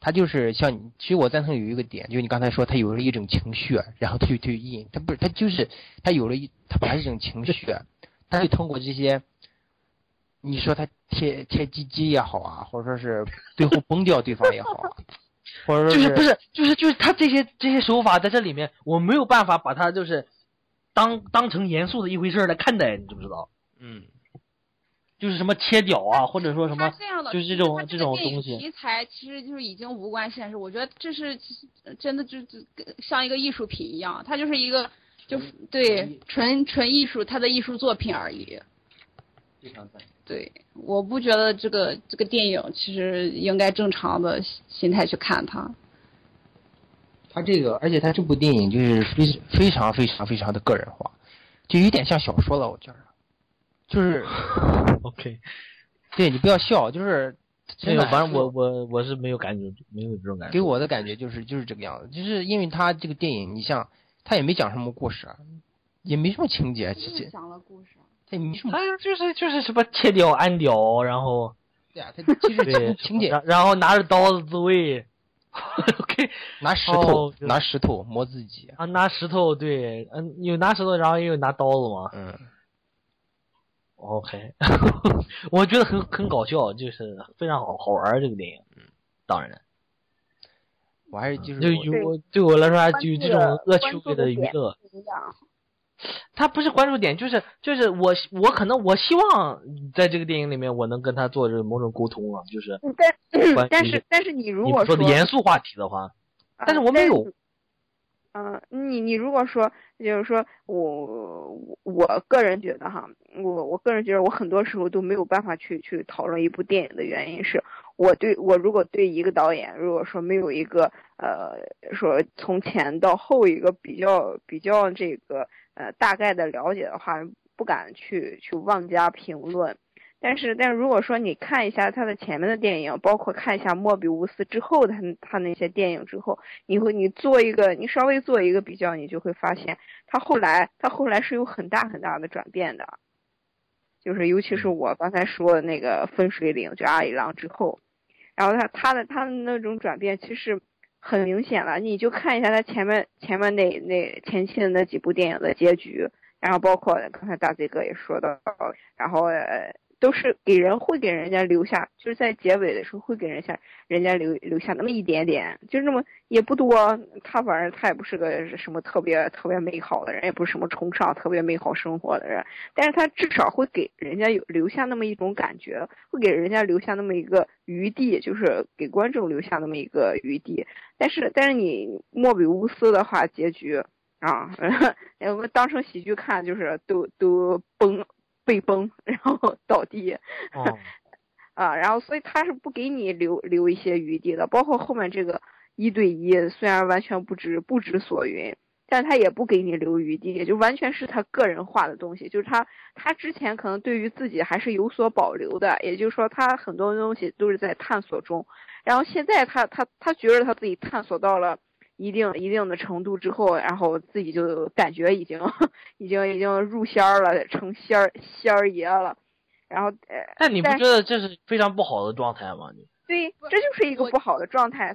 它就是像你，其实我赞同有一个点，就是你刚才说他有了一种情绪，然后他就去印，他不是他就是他有了一他把一种情绪，他就通过这些，你说他贴贴鸡鸡也好啊，或者说是最后崩掉对方也好啊，或者说就是不是就是就是他这些这些手法在这里面，我没有办法把它就是当当成严肃的一回事儿来看待，你知不知道？嗯就是什么切屌啊，或者说什么他这样的，就是这种这种东西题材其实就是已经无关现实。我觉得这是真的就就跟像一个艺术品一样，它就是一个就对纯纯艺术，它的艺术作品而已。非常赞。对，我不觉得这个这个电影其实应该正常的心态去看它。他这个，而且他这部电影就是非非常非常非常的个人化，就有点像小说了，我觉着，就是。OK。对你不要笑，就是 没有，反正我我我是没有感觉，没有这种感觉。给我的感觉就是就是这个样子，就是因为他这个电影，你像他也没讲什么故事，也没什么情节，其实讲了故事。他也没什么他就是就是什么切掉按掉，然后对啊，他其实对情节然然后拿着刀子自卫，OK 拿石头哦拿石头磨自己，啊，拿石头对，嗯，有拿石头，然后也有拿刀子嘛嗯，，OK，我觉得很很搞笑，就是非常好好玩儿这个电影，嗯，当然，我还是就是就我有对我来说还具有这种恶趣味的娱乐。他不是关注点，就是就是我我可能我希望在这个电影里面我能跟他做这某种沟通啊，就是嗯但关但是但是你如果说的严肃话题的话，啊但是我没有。嗯、你你如果说，就是说我我我个人觉得哈，我我个人觉得我很多时候都没有办法去去讨论一部电影的原因是，我对我如果对一个导演，如果说没有一个呃说从前到后一个比较比较这个呃大概的了解的话，不敢去去妄加评论。但是，但是如果说你看一下他的前面的电影，包括看一下莫比乌斯之后他他那些电影之后，你会你做一个你稍微做一个比较，你就会发现他后来他后来是有很大很大的转变的，就是尤其是我刚才说的那个分水岭，就阿里郎之后，然后他他的他的那种转变其实很明显了，你就看一下他前面前面那那前期的那几部电影的结局，然后包括刚才大嘴哥也说到，然后。都是给人会给人家留下，就是在结尾的时候会给人家人家留留下那么一点点，就那么也不多。他反正他也不是个什么特别特别美好的人，也不是什么崇尚特别美好生活的人，但是他至少会给人家有留下那么一种感觉，会给人家留下那么一个余地，就是给观众留下那么一个余地。但是但是你莫比乌斯的话，结局啊，我们当成喜剧看，就是都都崩。被崩，然后 倒地，啊，然后所以他是不给你留留一些余地的，包括后面这个一对一，虽然完全不知不知所云，但他也不给你留余地，就完全是他个人化的东西，就是他他之前可能对于自己还是有所保留的，也就是说他很多东西都是在探索中，然后现在他他他觉得他自己探索到了。一定一定的程度之后，然后自己就感觉已经 已经已经入仙儿了，成仙儿仙儿爷了。然后，呃，但你不觉得这是非常不好的状态吗？你对，这就是一个不好的状态。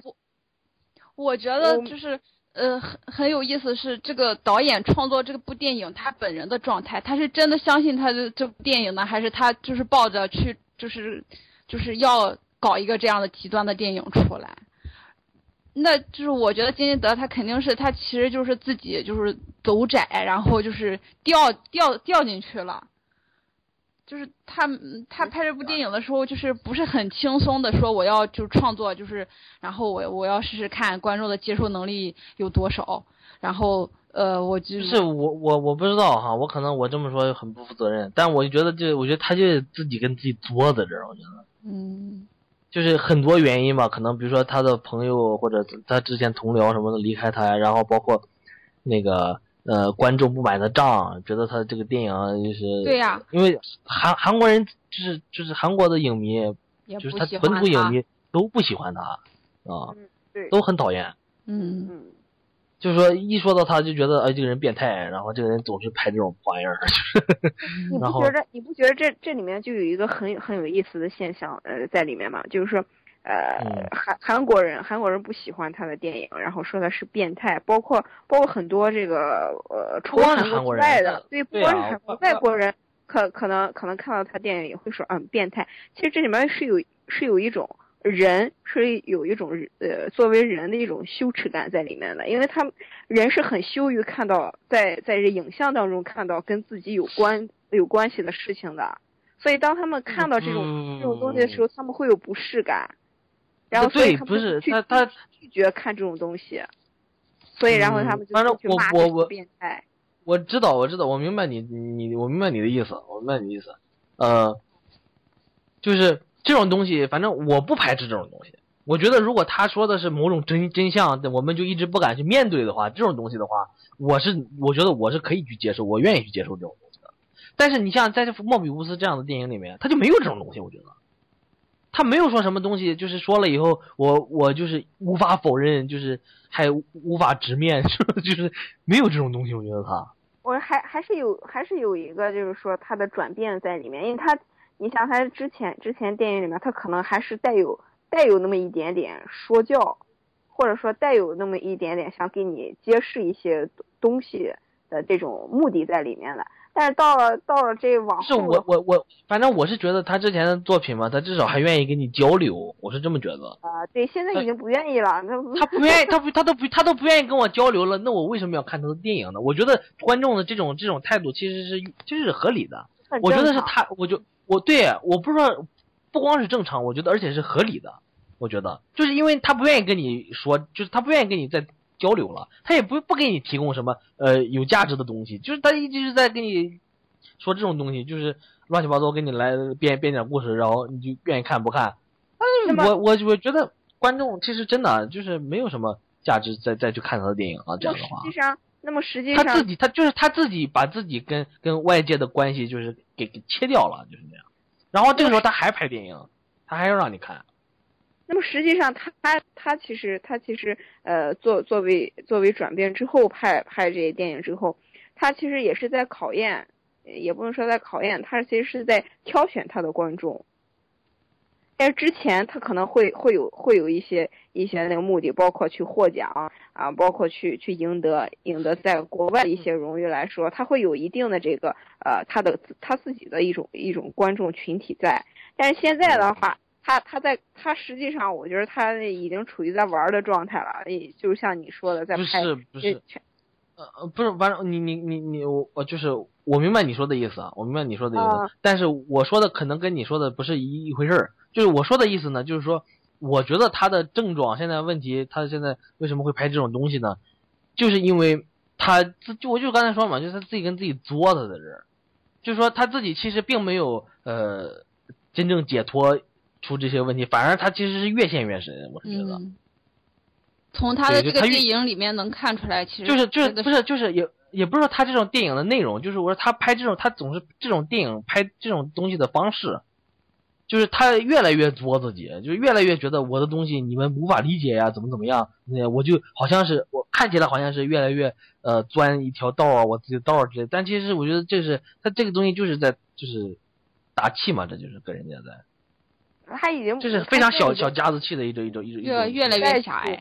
我觉得就是呃很很有意思是这个导演创作这部电影他本人的状态，他是真的相信他的这部电影呢，还是他就是抱着去就是就是要搞一个这样的极端的电影出来？那就是我觉得金基德他肯定是他其实就是自己就是走窄，然后就是掉掉掉进去了，就是他他拍这部电影的时候就是不是很轻松的说我要就创作就是然后我我要试试看观众的接受能力有多少，然后呃我就是我我我不知道哈，我可能我这么说很不负责任，但我就觉得就我觉得他就自己跟自己作在这儿，我觉得。嗯。就是很多原因吧，可能比如说他的朋友或者他之前同僚什么的离开他，然后包括那个呃观众不买他账，觉得他这个电影就是对呀，因为韩韩国人就是就是韩国的影迷，就是他本土影迷都不喜欢他啊，都很讨厌，嗯。嗯。就是说，一说到他就觉得，哎，这个人变态，然后这个人总是拍这种玩意儿。就是你不觉得？你不觉得这这里面就有一个很很有意思的现象，呃，在里面嘛？就是说，呃，韩韩国人，韩国人不喜欢他的电影，然后说他是变态，包括包括很多这个呃，除了韩国之外的，对，不光是韩国外国人，可可能可能看到他电影也会说，嗯，变态。其实这里面是有是有一种。人是有一种呃，作为人的一种羞耻感在里面的，因为他们人是很羞于看到在在这影像当中看到跟自己有关有关系的事情的，所以当他们看到这种这种东西的时候，他们会有不适感，然后所以不是他他拒绝看这种东西，所以然后他们就反正我我我变态。我知道我知道我明白你你我明白你的意思我明白你的意思，呃，就是。这种东西，反正我不排斥这种东西。我觉得，如果他说的是某种真真相，我们就一直不敢去面对的话，这种东西的话，我是我觉得我是可以去接受，我愿意去接受这种东西的。但是你像在这莫比乌斯这样的电影里面，他就没有这种东西。我觉得，他没有说什么东西，就是说了以后，我我就是无法否认，就是还无法直面，就是没有这种东西。我觉得他，我还还是有还是有一个，就是说他的转变在里面，因为他。你想他之前之前电影里面，他可能还是带有带有那么一点点说教，或者说带有那么一点点想给你揭示一些东西的这种目的在里面的。但是到了到了这往后，是我我我，反正我是觉得他之前的作品嘛，他至少还愿意跟你交流，我是这么觉得。啊，对，现在已经不愿意了。他他不愿意，他不他都不他都不愿意跟我交流了，那我为什么要看他的电影呢？我觉得观众的这种这种态度其实是其实是合理的。我觉得是他，我就。我对我不是说不光是正常，我觉得而且是合理的。我觉得就是因为他不愿意跟你说，就是他不愿意跟你再交流了，他也不不给你提供什么呃有价值的东西，就是他一直是在跟你说这种东西，就是乱七八糟给你来编编点故事，然后你就愿意看不看？哎，我我我觉得观众其实真的就是没有什么价值再再去看他的电影了。这样的话，实际上。那么实际上他自己他就是他自己把自己跟跟外界的关系就是给给切掉了，就是这样。然后这个时候他还拍电影，他还要让你看。那么实际上他他他其实他其实呃作作为作为转变之后拍拍这些电影之后，他其实也是在考验，也不能说在考验，他其实是在挑选他的观众。但是之前他可能会会有会有一些一些那个目的，包括去获奖啊，包括去去赢得赢得在国外的一些荣誉来说，他会有一定的这个呃他的他自己的一种一种观众群体在。但是现在的话，他他在他实际上，我觉得他已经处于在玩的状态了，也就是像你说的，在不拍是不是全呃呃，不是，反正你你你你我我就是我明白你说的意思啊，我明白你说的意思，啊但是我说的可能跟你说的不是一一回事儿。就是我说的意思呢，就是说，我觉得他的症状现在问题，他现在为什么会拍这种东西呢？就是因为他自就我就刚才说嘛，就是他自己跟自己作的在这儿，就是说他自己其实并没有呃真正解脱出这些问题，反而他其实是越陷越深，我是觉得。嗯，从他的这个电影里面能看出来，其实就是就是不是就是也也不是说他这种电影的内容，就是我说他拍这种他总是这种电影拍这种东西的方式，就是他越来越作自己，就是越来越觉得我的东西你们无法理解呀，怎么怎么样，那我就好像是我看起来好像是越来越呃钻一条道啊，我自己的道儿之类，但其实我觉得这是他这个东西就是在就是打气嘛，这就是跟人家在，他已经就是非常小小家。子气的一种一种一种一种越越来越狭隘。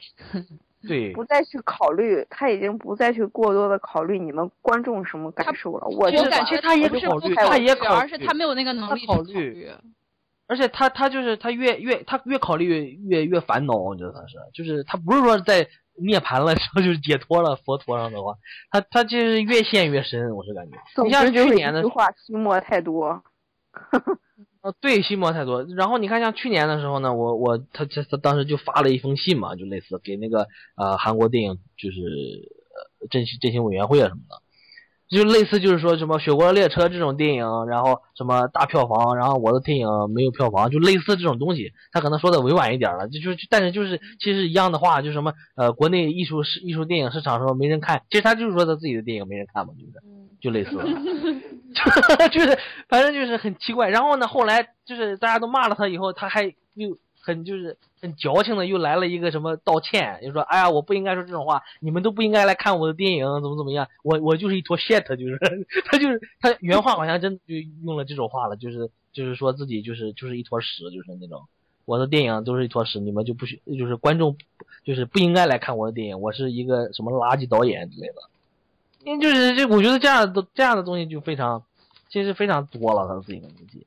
对不再去考虑，他已经不再去过多的考虑你们观众什么感受了。我我就感觉他也不是他也考而是他没有那个能力去考虑虑。而且他他就是他越越他越考虑越越越烦恼，我觉得他是就是他不是说在涅槃了之后就是解脱了佛陀上的话，他他就是越陷越深，我是感觉。你像去年的话，心魔太多。呃，对，心魔太多。然后你看，像去年的时候呢，我我他他他当时就发了一封信嘛，就类似给那个呃韩国电影就是呃振兴振兴委员会啊什么的，就类似就是说什么《雪国列车》这种电影，然后什么大票房，然后我的电影没有票房，就类似这种东西。他可能说的委婉一点了，就就但是就是其实一样的话，就什么呃国内艺术市艺术电影市场说没人看，其实他就是说他自己的电影没人看嘛，就是就类似了。就是反正就是很奇怪。然后呢，后来就是大家都骂了他以后，他还又很就是很矫情的又来了一个什么道歉，就说哎呀，我不应该说这种话，你们都不应该来看我的电影，怎么怎么样，我我就是一坨 shit，就是 他就是他原话好像真的就用了这种话了，就是就是说自己就是就是一坨屎，就是那种。我的电影都是一坨屎，你们就不许就是观众就是不应该来看我的电影，我是一个什么垃圾导演之类的。因为就是这，我觉得这样的这样的东西就非常，其实非常多了他自己的东西，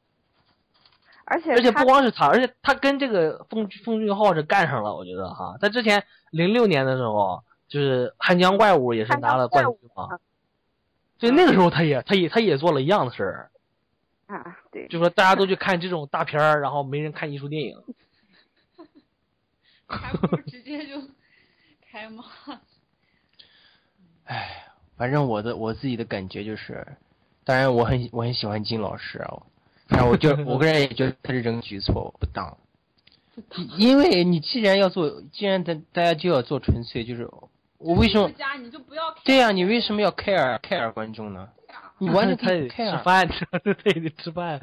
而且而且不光是他，而且他跟这个奉奉俊昊是干上了，我觉得哈，他之前零六年的时候，就是《汉江怪物》也是拿了冠军嘛，所以那个时候他也他也他也做了一样的事儿，啊，对，就说大家都去看这种大片儿，然后没人看艺术电影，还不如直接就开骂。哎，反正我的我自己的感觉就是，当然我很我很喜欢金老师啊，但是我就 我个人也觉得他这种举措不当，因为你既然要做，既然大大家就要做纯粹，就是我为什么？家你就不要对呀、你为什么要 care care 观众呢？你完全可 以吃。饭，吃饭，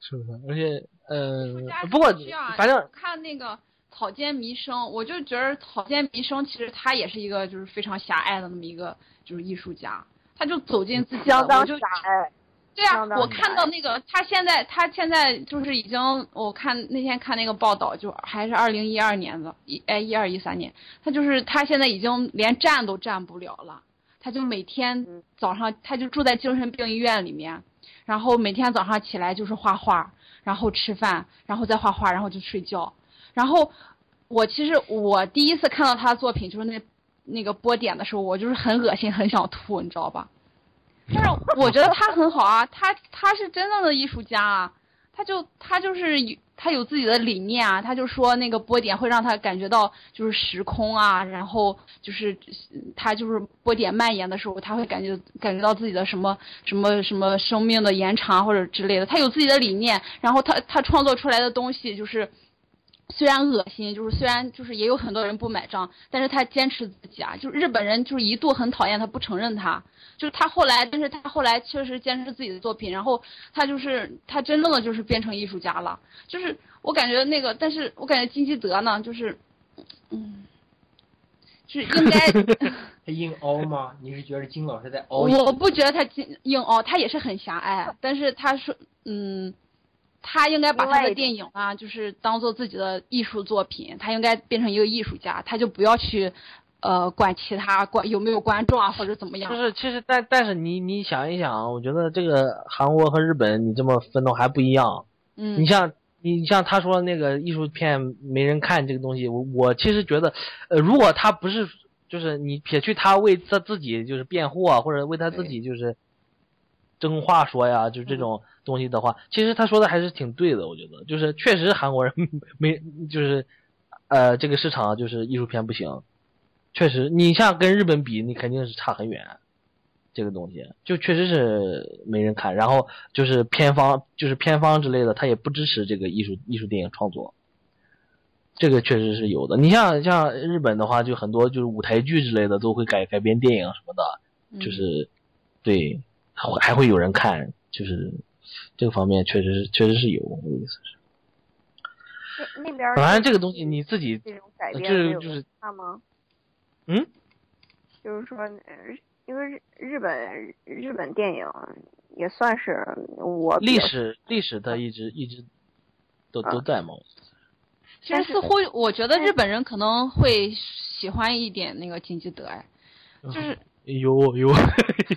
是不是？而且呃艺术家，不过反正看那个草间弥生，我就觉得草间弥生其实他也是一个就是非常狭隘的那么一个就是艺术家，他就走进自己的，相当我就狭隘。对啊我看到那个他现在他现在就是已经，我看那天看那个报道，就还是二零一二年的，一哎一二一三年，他就是他现在已经连站都站不了了，他就每天嗯早上他就住在精神病医院里面，然后每天早上起来就是画画，然后吃饭，然后再画画，然后就睡觉，然后我其实我第一次看到他的作品就是那那个波点的时候，我就是很恶心，很想吐，你知道吧？但是 我觉得他很好啊，他他是真正的艺术家啊，他就他就是他有自己的理念啊，他就说那个波点会让他感觉到就是时空啊，然后就是嗯他就是波点蔓延的时候，他会感觉感觉到自己的什么什么什么生命的延长或者之类的，他有自己的理念，然后他他创作出来的东西就是虽然恶心，就是虽然就是也有很多人不买账，但是他坚持自己啊。就是日本人就是一度很讨厌他，不承认他。就是他后来，但是他后来确实坚持自己的作品，然后他就是他真正的就是变成艺术家了。就是我感觉那个，但是我感觉金基德呢，就是，嗯，就是应该。他硬凹吗？你是觉得金老师在凹？我不觉得他硬硬凹，他也是很狭隘，但是他说，嗯，他应该把他的电影啊，就是当做自己的艺术作品，他应该变成一个艺术家，他就不要去，呃，管其他管有没有观众啊或者怎么样。就是其实但但是你你想一想，我觉得这个韩国和日本你这么分的还不一样。嗯，你像你像他说那个艺术片没人看这个东西，我我其实觉得，呃，如果他不是。就是你撇去他为他自己就是辩护啊，或者为他自己就是争话说呀，就是这种东西的话，其实他说的还是挺对的。我觉得就是确实韩国人 没就是呃这个市场就是艺术片不行，确实你像跟日本比，你肯定是差很远。这个东西就确实是没人看，然后就是片方就是片方之类的，他也不支持这个艺术艺术电影创作。这个确实是有的。你像像日本的话，就很多就是舞台剧之类的都会改改编电影什么的，就是对，还会有人看，就是这个方面确实是确实是有。我的意思是，那那边反正这个东西你自己这种改变就是就是？嗯，就是说，因为日日本日本电影也算是我历史历史的一直一直都都在嘛。其实似乎我觉得日本人可能会喜欢一点那个金基德，哎，就是有有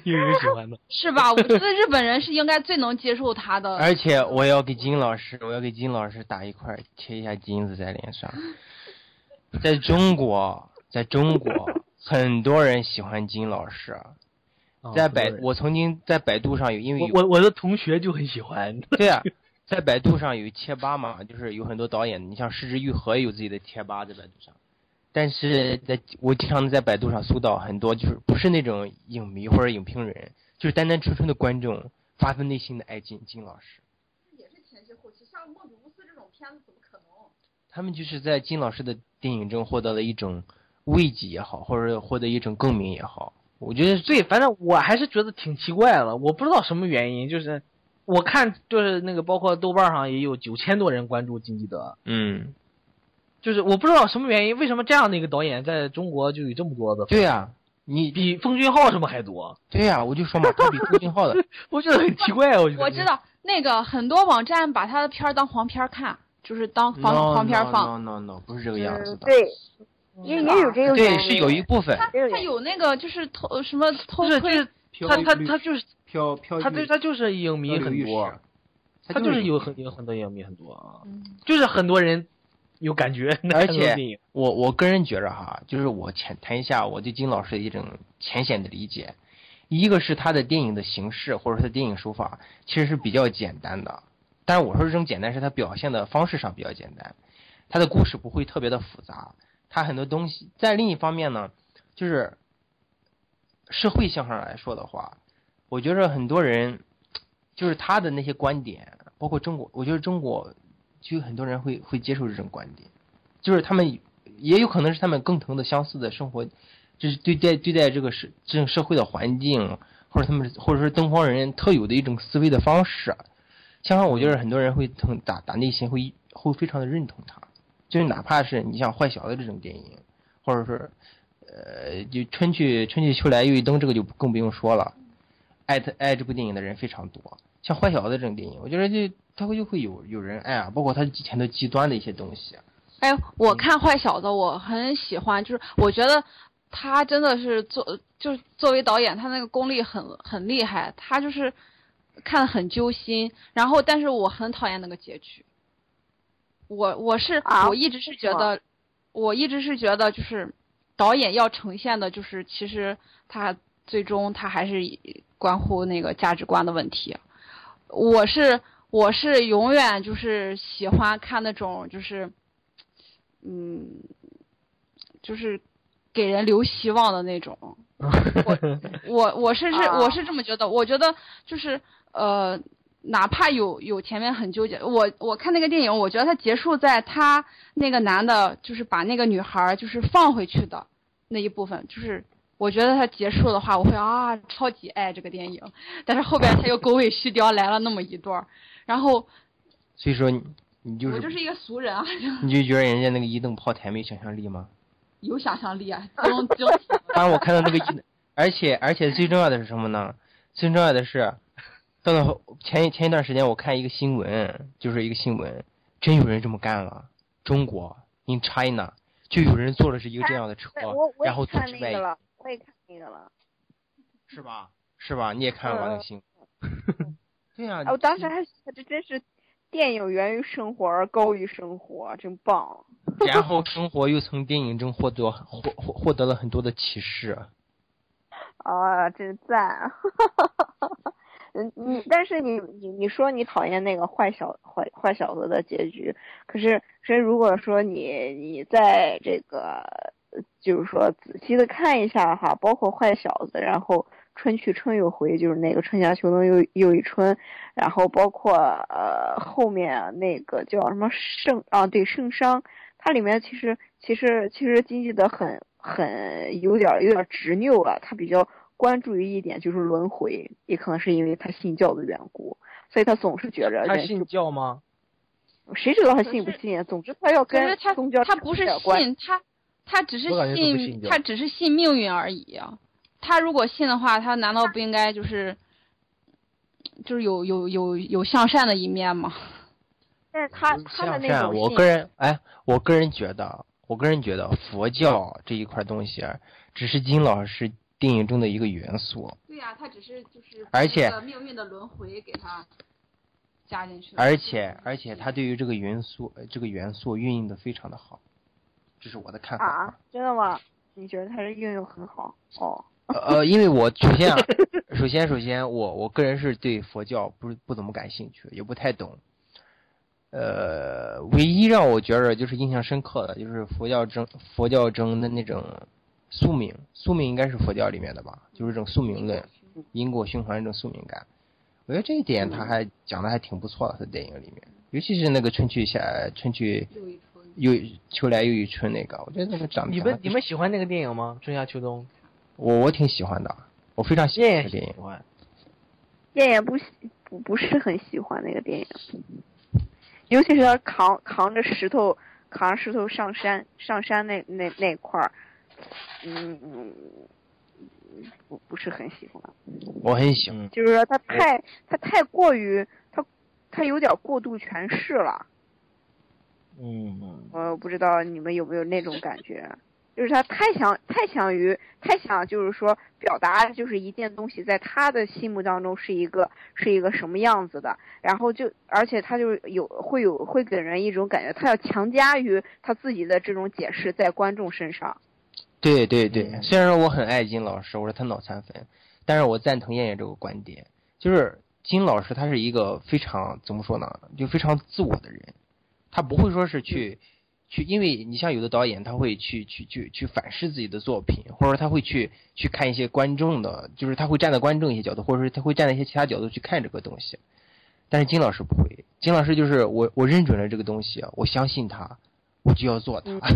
有有喜欢的，是吧？我觉得日本人是应该最能接受他的。而且我要给金老师，我要给金老师打一块，切一下金子在脸上。在中国，在中国，很多人喜欢金老师。在百，我曾经在百度上有，因为我我的同学就很喜欢。对啊。在百度上有贴吧嘛，就是有很多导演，你像失之愈合也有自己的贴吧在百度上。但是在我经常在百度上搜到很多，就是不是那种影迷或者影评人，就是单单纯纯的观众发自内心的爱金金老师。也是前期后期，像莫比乌斯这种片子怎么可能？他们就是在金老师的电影中获得了一种慰藉也好，或者获得一种共鸣也好。我觉得最，反正我还是觉得挺奇怪的，我不知道什么原因，就是。我看就是那个，包括豆瓣上也有九千多人关注金基德。嗯，就是我不知道什么原因，为什么这样的一个导演在中国就有这么多的？对呀，你比奉俊昊什么还多？对呀，我就说嘛，他比奉俊昊的，我觉得很奇怪。我觉得我知道那个很多网站把他的片儿当黄片看，就是当黄黄片放。No No No，不是这个样子的。对，也也有这个对，是有一部分。他他有那个就是偷什么偷窥，他他他就是。飘飘，他对他就是影迷很多，他就是有很有很多影迷很多啊，就是很多人有感觉。而且我我个人觉着哈，就是我浅谈一下我对金老师的一种浅显的理解，一个是他的电影的形式或者他的电影手法其实是比较简单的，但是我说这种简单是他表现的方式上比较简单，他的故事不会特别的复杂，他很多东西在另一方面呢，就是社会性上来说的话。我觉着很多人，就是他的那些观点，包括中国，我觉得中国就有很多人会会接受这种观点，就是他们也有可能是他们更同的相似的生活，就是对待对待这个社这种社会的环境，或者他们或者说东方人特有的一种思维的方式。相反，我觉得很多人会从打打内心会会非常的认同他，就是哪怕是你像坏小子这种电影，或者是呃，就春去春去秋来又一冬，这个就更不用说了。爱他爱这部电影的人非常多，像坏小子这种电影，我觉得就他会就会有有人爱啊，包括他以前的极端的一些东西。哎，我看坏小子，我很喜欢，就是我觉得他真的是作，就是作为导演，他那个功力很很厉害，他就是看得很揪心。然后，但是我很讨厌那个结局。我我是我一直是觉得，我一直是觉得就是导演要呈现的，就是其实他最终他还是。关乎那个价值观的问题，我是我是永远就是喜欢看那种就是，嗯，就是给人留希望的那种。我我我是是我是这么觉得，我觉得就是呃哪怕有有前面很纠结，我我看那个电影，我觉得它结束在他那个男的，就是把那个女孩儿就是放回去的那一部分，就是我觉得它结束的话，我会啊超级爱这个电影，但是后边他又狗尾续貂来了那么一段儿，然后所以说你你就是我就是一个俗人啊，你就觉得人家那个一灯炮台没想象力吗？有想象力啊，当然我看到那个一，而且而且最重要的是什么呢？最重要的是，到了后前一前一段时间我看一个新闻，就是一个新闻，真有人这么干了。中国 in China 就有人坐的是一个这样的车然后组织外我也看那个了。是吧？是吧？你也看了吧那嗯个新闻？对呀、哎，我当时还这真是电影源于生活而高于生活，真棒。然后生活又从电影中获得获获获得了很多的启示。啊，真赞！嗯，你但是你你你说你讨厌那个坏小坏坏小子的结局，可是所以如果说你你在这个呃就是说仔细的看一下哈，包括坏小子，然后春去春又回，就是那个春夏秋冬又又一春，然后包括呃后面那个叫什么圣啊对圣商，它里面其实其实其实经济的很很有点有点执拗了，他比较关注于一点就是轮回，也可能是因为他信教的缘故，所以他总是觉着他信教吗？谁知道他信不信？总之他要跟他宗教扯他不是点关信他，他只是信信他只是信命运而已啊。他如果信的话，他难道不应该就是就是有有有有向善的一面吗？但是他他的，那种信我个人哎，我个人觉得，我个人觉得佛教这一块东西啊，只是金老师电影中的一个元素，对呀、他只是就是而且把这个命运的轮回给他加进去。而且而且他对于这个元素呃这个元素运用的非常的好，这是我的看法。啊，真的吗？你觉得他是运用很好哦？呃呃，因为我首先啊，首先首先我我个人是对佛教不是不怎么感兴趣，也不太懂。呃，唯一让我觉得就是印象深刻的，就是佛教中佛教中的那种宿命，宿命应该是佛教里面的吧，就是这种宿命论、因果循环这种宿命感。我觉得这一点他还讲的还挺不错的，在电影里面，尤其是那个春去夏春去又秋来又一春那个，我觉得那个长得你们你们喜欢那个电影吗？春夏秋冬，我我挺喜欢的，我非常喜欢燕也这个电影不喜不不是很喜欢那个电影，尤其是他扛扛着石头扛着石头上山上山那那那块儿，嗯嗯，不不是很喜欢。我很喜欢。嗯，就是说他太他太过于他他有点过度诠释了，嗯嗯，我不知道你们有没有那种感觉，就是他太想太想于太想就是说表达就是一件东西在他的心目当中是一个是一个什么样子的，然后就而且他就有会有会给人一种感觉，他要强加于他自己的这种解释在观众身上。对对对，嗯虽然说我很爱金老师，我说他脑残粉，但是我赞同燕燕这个观点，就是金老师他是一个非常怎么说呢，就非常自我的人，他不会说是去去，因为你像有的导演他会去去去去反思自己的作品，或者说他会去去看一些观众的，就是他会站在观众一些角度，或者说他会站在一些其他角度去看这个东西，但是金老师不会，金老师就是我我认准了这个东西，我相信他，我就要做它。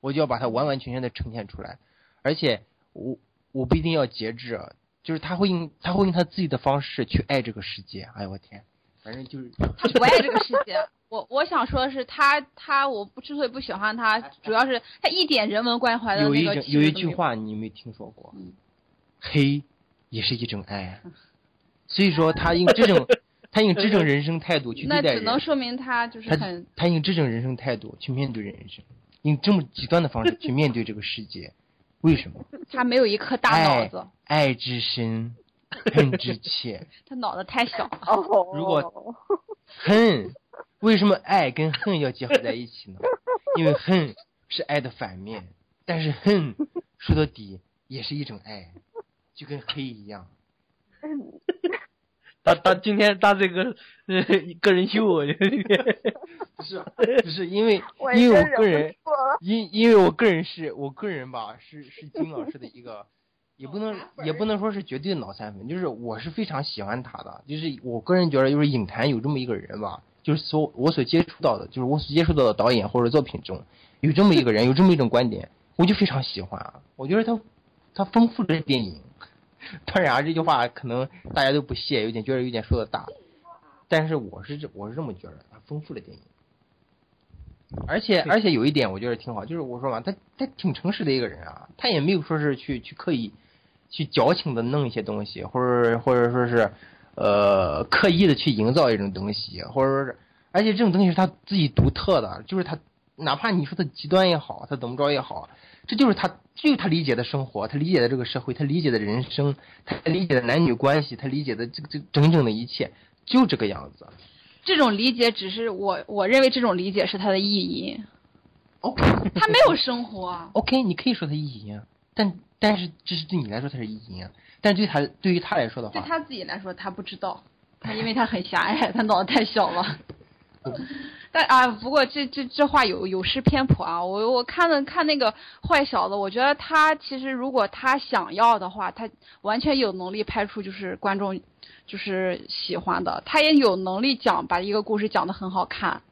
我就要把它完完全全的呈现出来，而且我我不一定要节制，就是他会用他会用他自己的方式去爱这个世界。哎呦我天，反正就是他不爱这个世界。我我想说的是他他我不之所以不喜欢他，主要是他一点人文关怀的有那个有有一句话你没听说过，嗯黑也是一种爱，所以说他用这种 他用这种人生态度去那对待人，只能说明他就是很他用这种人生态度去面对人生，用这么极端的方式去面对这个世界，为什么？他没有一颗大脑爱子，爱之深，恨之切。他脑子太小了。哦，如果恨，为什么爱跟恨要结合在一起呢？因为恨是爱的反面，但是恨说到底也是一种爱，就跟黑一样。他他今天他这个呃个人秀，我觉得 不是，不是因为因为我个人因因为我个人是我个人吧，是是金老师的一个也不能也不能说是绝对的脑残粉，就是我是非常喜欢他的，就是我个人觉得，就是影坛有这么一个人吧，就是所我所接触到的，就是我所接触到的导演或者作品中，有这么一个人，有这么一种观点，我就非常喜欢啊。我觉得他他丰富了电影。当然啊，这句话可能大家都不屑，有点觉得有点说的大，但是我是这我是这么觉得，他丰富了电影。而且而且有一点我觉得挺好，就是我说嘛，他他挺诚实的一个人啊，他也没有说是去去刻意。去矫情的弄一些东西，或者或者说是，呃，刻意的去营造一种东西，或者说是，而且这种东西是他自己独特的，就是他，哪怕你说他极端也好，他怎么着也好，这就是他，就是他理解的生活，他理解的这个社会，他理解的人生，他理解的男女关系，他理解的这个这整整的一切，就这个样子。这种理解只是我我认为这种理解是他的意淫。OK，他没有生活。OK，你可以说他意淫，但。但是这是对你来说它是意淫，但对他对于他来说的话，对他自己来说他不知道，他因为他很狭隘，他脑子太小了。但啊，不过这这这话有有失偏颇啊！我我看了看那个坏小子，我觉得他其实如果他想要的话，他完全有能力拍出就是观众就是喜欢的，他也有能力讲把一个故事讲得很好看，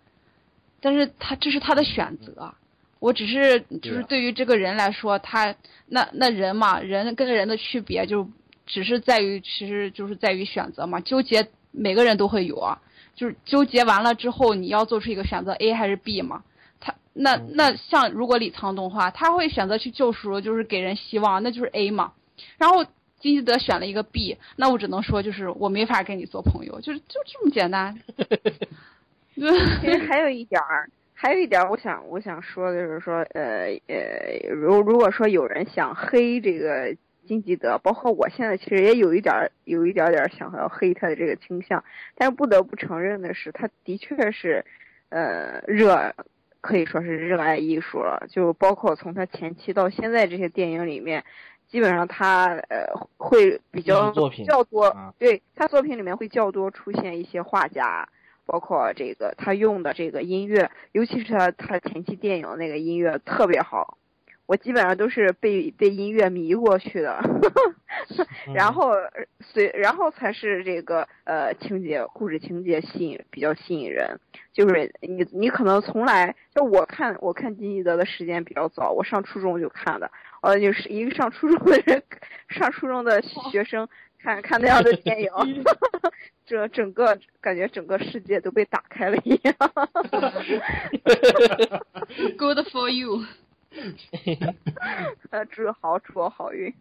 但是他这是他的选择。我只是就是对于这个人来说，他那那人嘛，人跟人的区别就只是在于，其实就是在于选择嘛。纠结每个人都会有啊，就是纠结完了之后，你要做出一个选择，A 还是 B 嘛？他那那像如果李沧东话，他会选择去救赎，就是给人希望，那就是 A 嘛。然后金基德选了一个 B，那我只能说就是我没法跟你做朋友，就是就这么简单。其实还有一点儿。还有一点，我想我想说的就是说，呃呃，如如果说有人想黑这个金基德，包括我现在其实也有一点有一点点想要黑他的这个倾向，但是不得不承认的是，他的确是，呃，热可以说是热爱艺术了。就包括从他前期到现在这些电影里面，基本上他呃会比较较多，对他作品里面会较多出现一些画家。包括这个他用的这个音乐，尤其是他他前期电影那个音乐特别好，我基本上都是被被音乐迷过去的，然后随然后才是这个呃情节故事情节吸引比较吸引人，就是你你可能从来就我看我看金基德的时间比较早，我上初中就看的，呃就是一个上初中的人，上初中的学生。看看那样的电影，这整个感觉整个世界都被打开了一样。Good for you。呃，祝好祝我好运。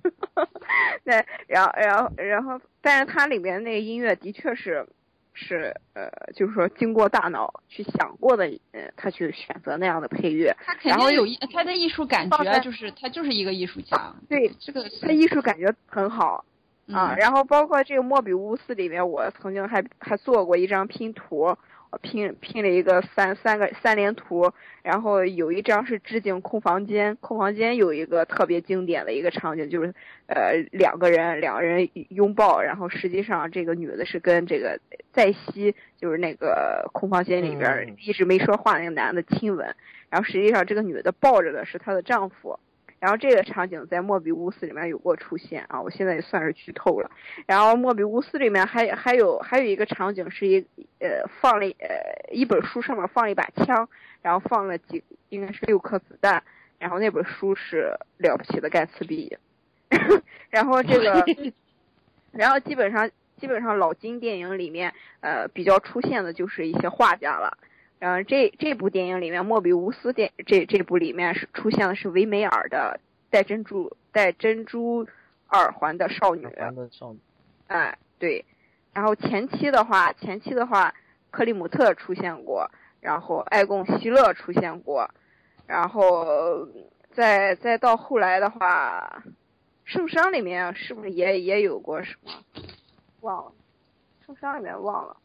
那，然后然后然后，但是它里面那个音乐的确是是呃，就是说经过大脑去想过的，呃，他去选择那样的配乐。他肯定有他的艺术感觉，就是他就是一个艺术家。对，这个他艺术感觉很好。啊，然后包括这个莫比乌斯里面，我曾经还还做过一张拼图，我拼拼了一个三三个三连图，然后有一张是致敬空房间，空房间有一个特别经典的一个场景，就是呃两个人两个人拥抱，然后实际上这个女的是跟这个在西，就是那个空房间里边一直没说话那个男的亲吻，然后实际上这个女的抱着的是她的丈夫。然后这个场景在莫比乌斯里面有过出现啊，我现在也算是剧透了。然后莫比乌斯里面还还有还有一个场景是一呃放了呃一本书上面放了一把枪，然后放了几应该是六颗子弹，然后那本书是了不起的盖茨比，然后这个，然后基本上基本上老金电影里面呃比较出现的就是一些画家了。嗯，这这部电影里面，莫比乌斯电这这部里面是出现的是维梅尔的戴珍珠戴珍珠耳环的少女。少女。哎，对。然后前期的话，前期的话，克里姆特出现过，然后爱贡希勒出现过，然后再再到后来的话，圣殇里面是不是也也有过什么？忘了，圣殇里面忘了。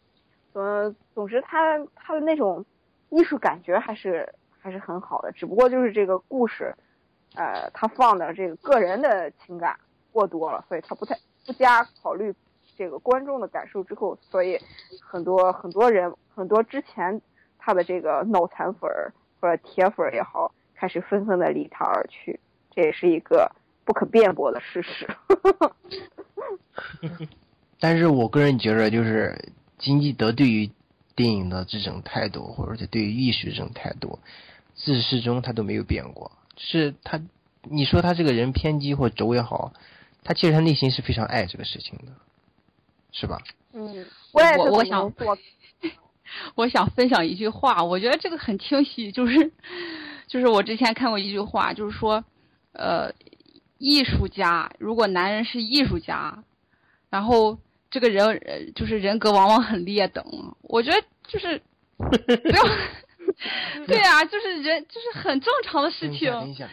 总总之，他他的那种艺术感觉还是还是很好的，只不过就是这个故事，呃，他放的这个个人的情感过多了，所以他不太不加考虑这个观众的感受之后，所以很多很多人很多之前他的这个脑残粉儿或者铁粉儿也好，开始纷纷的离他而去，这也是一个不可辩驳的事实。但是我个人觉得，就是金基德对于电影的这种态度，或者是对于艺术这种态度，自始至终他都没有变过。是他，你说他这个人偏激或轴也好，他其实他内心是非常爱这个事情的，是吧？嗯，我也是我我想我 我想分享一句话，我觉得这个很清晰，就是就是我之前看过一句话，就是说，呃，艺术家如果男人是艺术家，然后这个人呃就是人格往往很劣等，我觉得就是 不要，对啊，就是人就是很正常的事情，。等一下，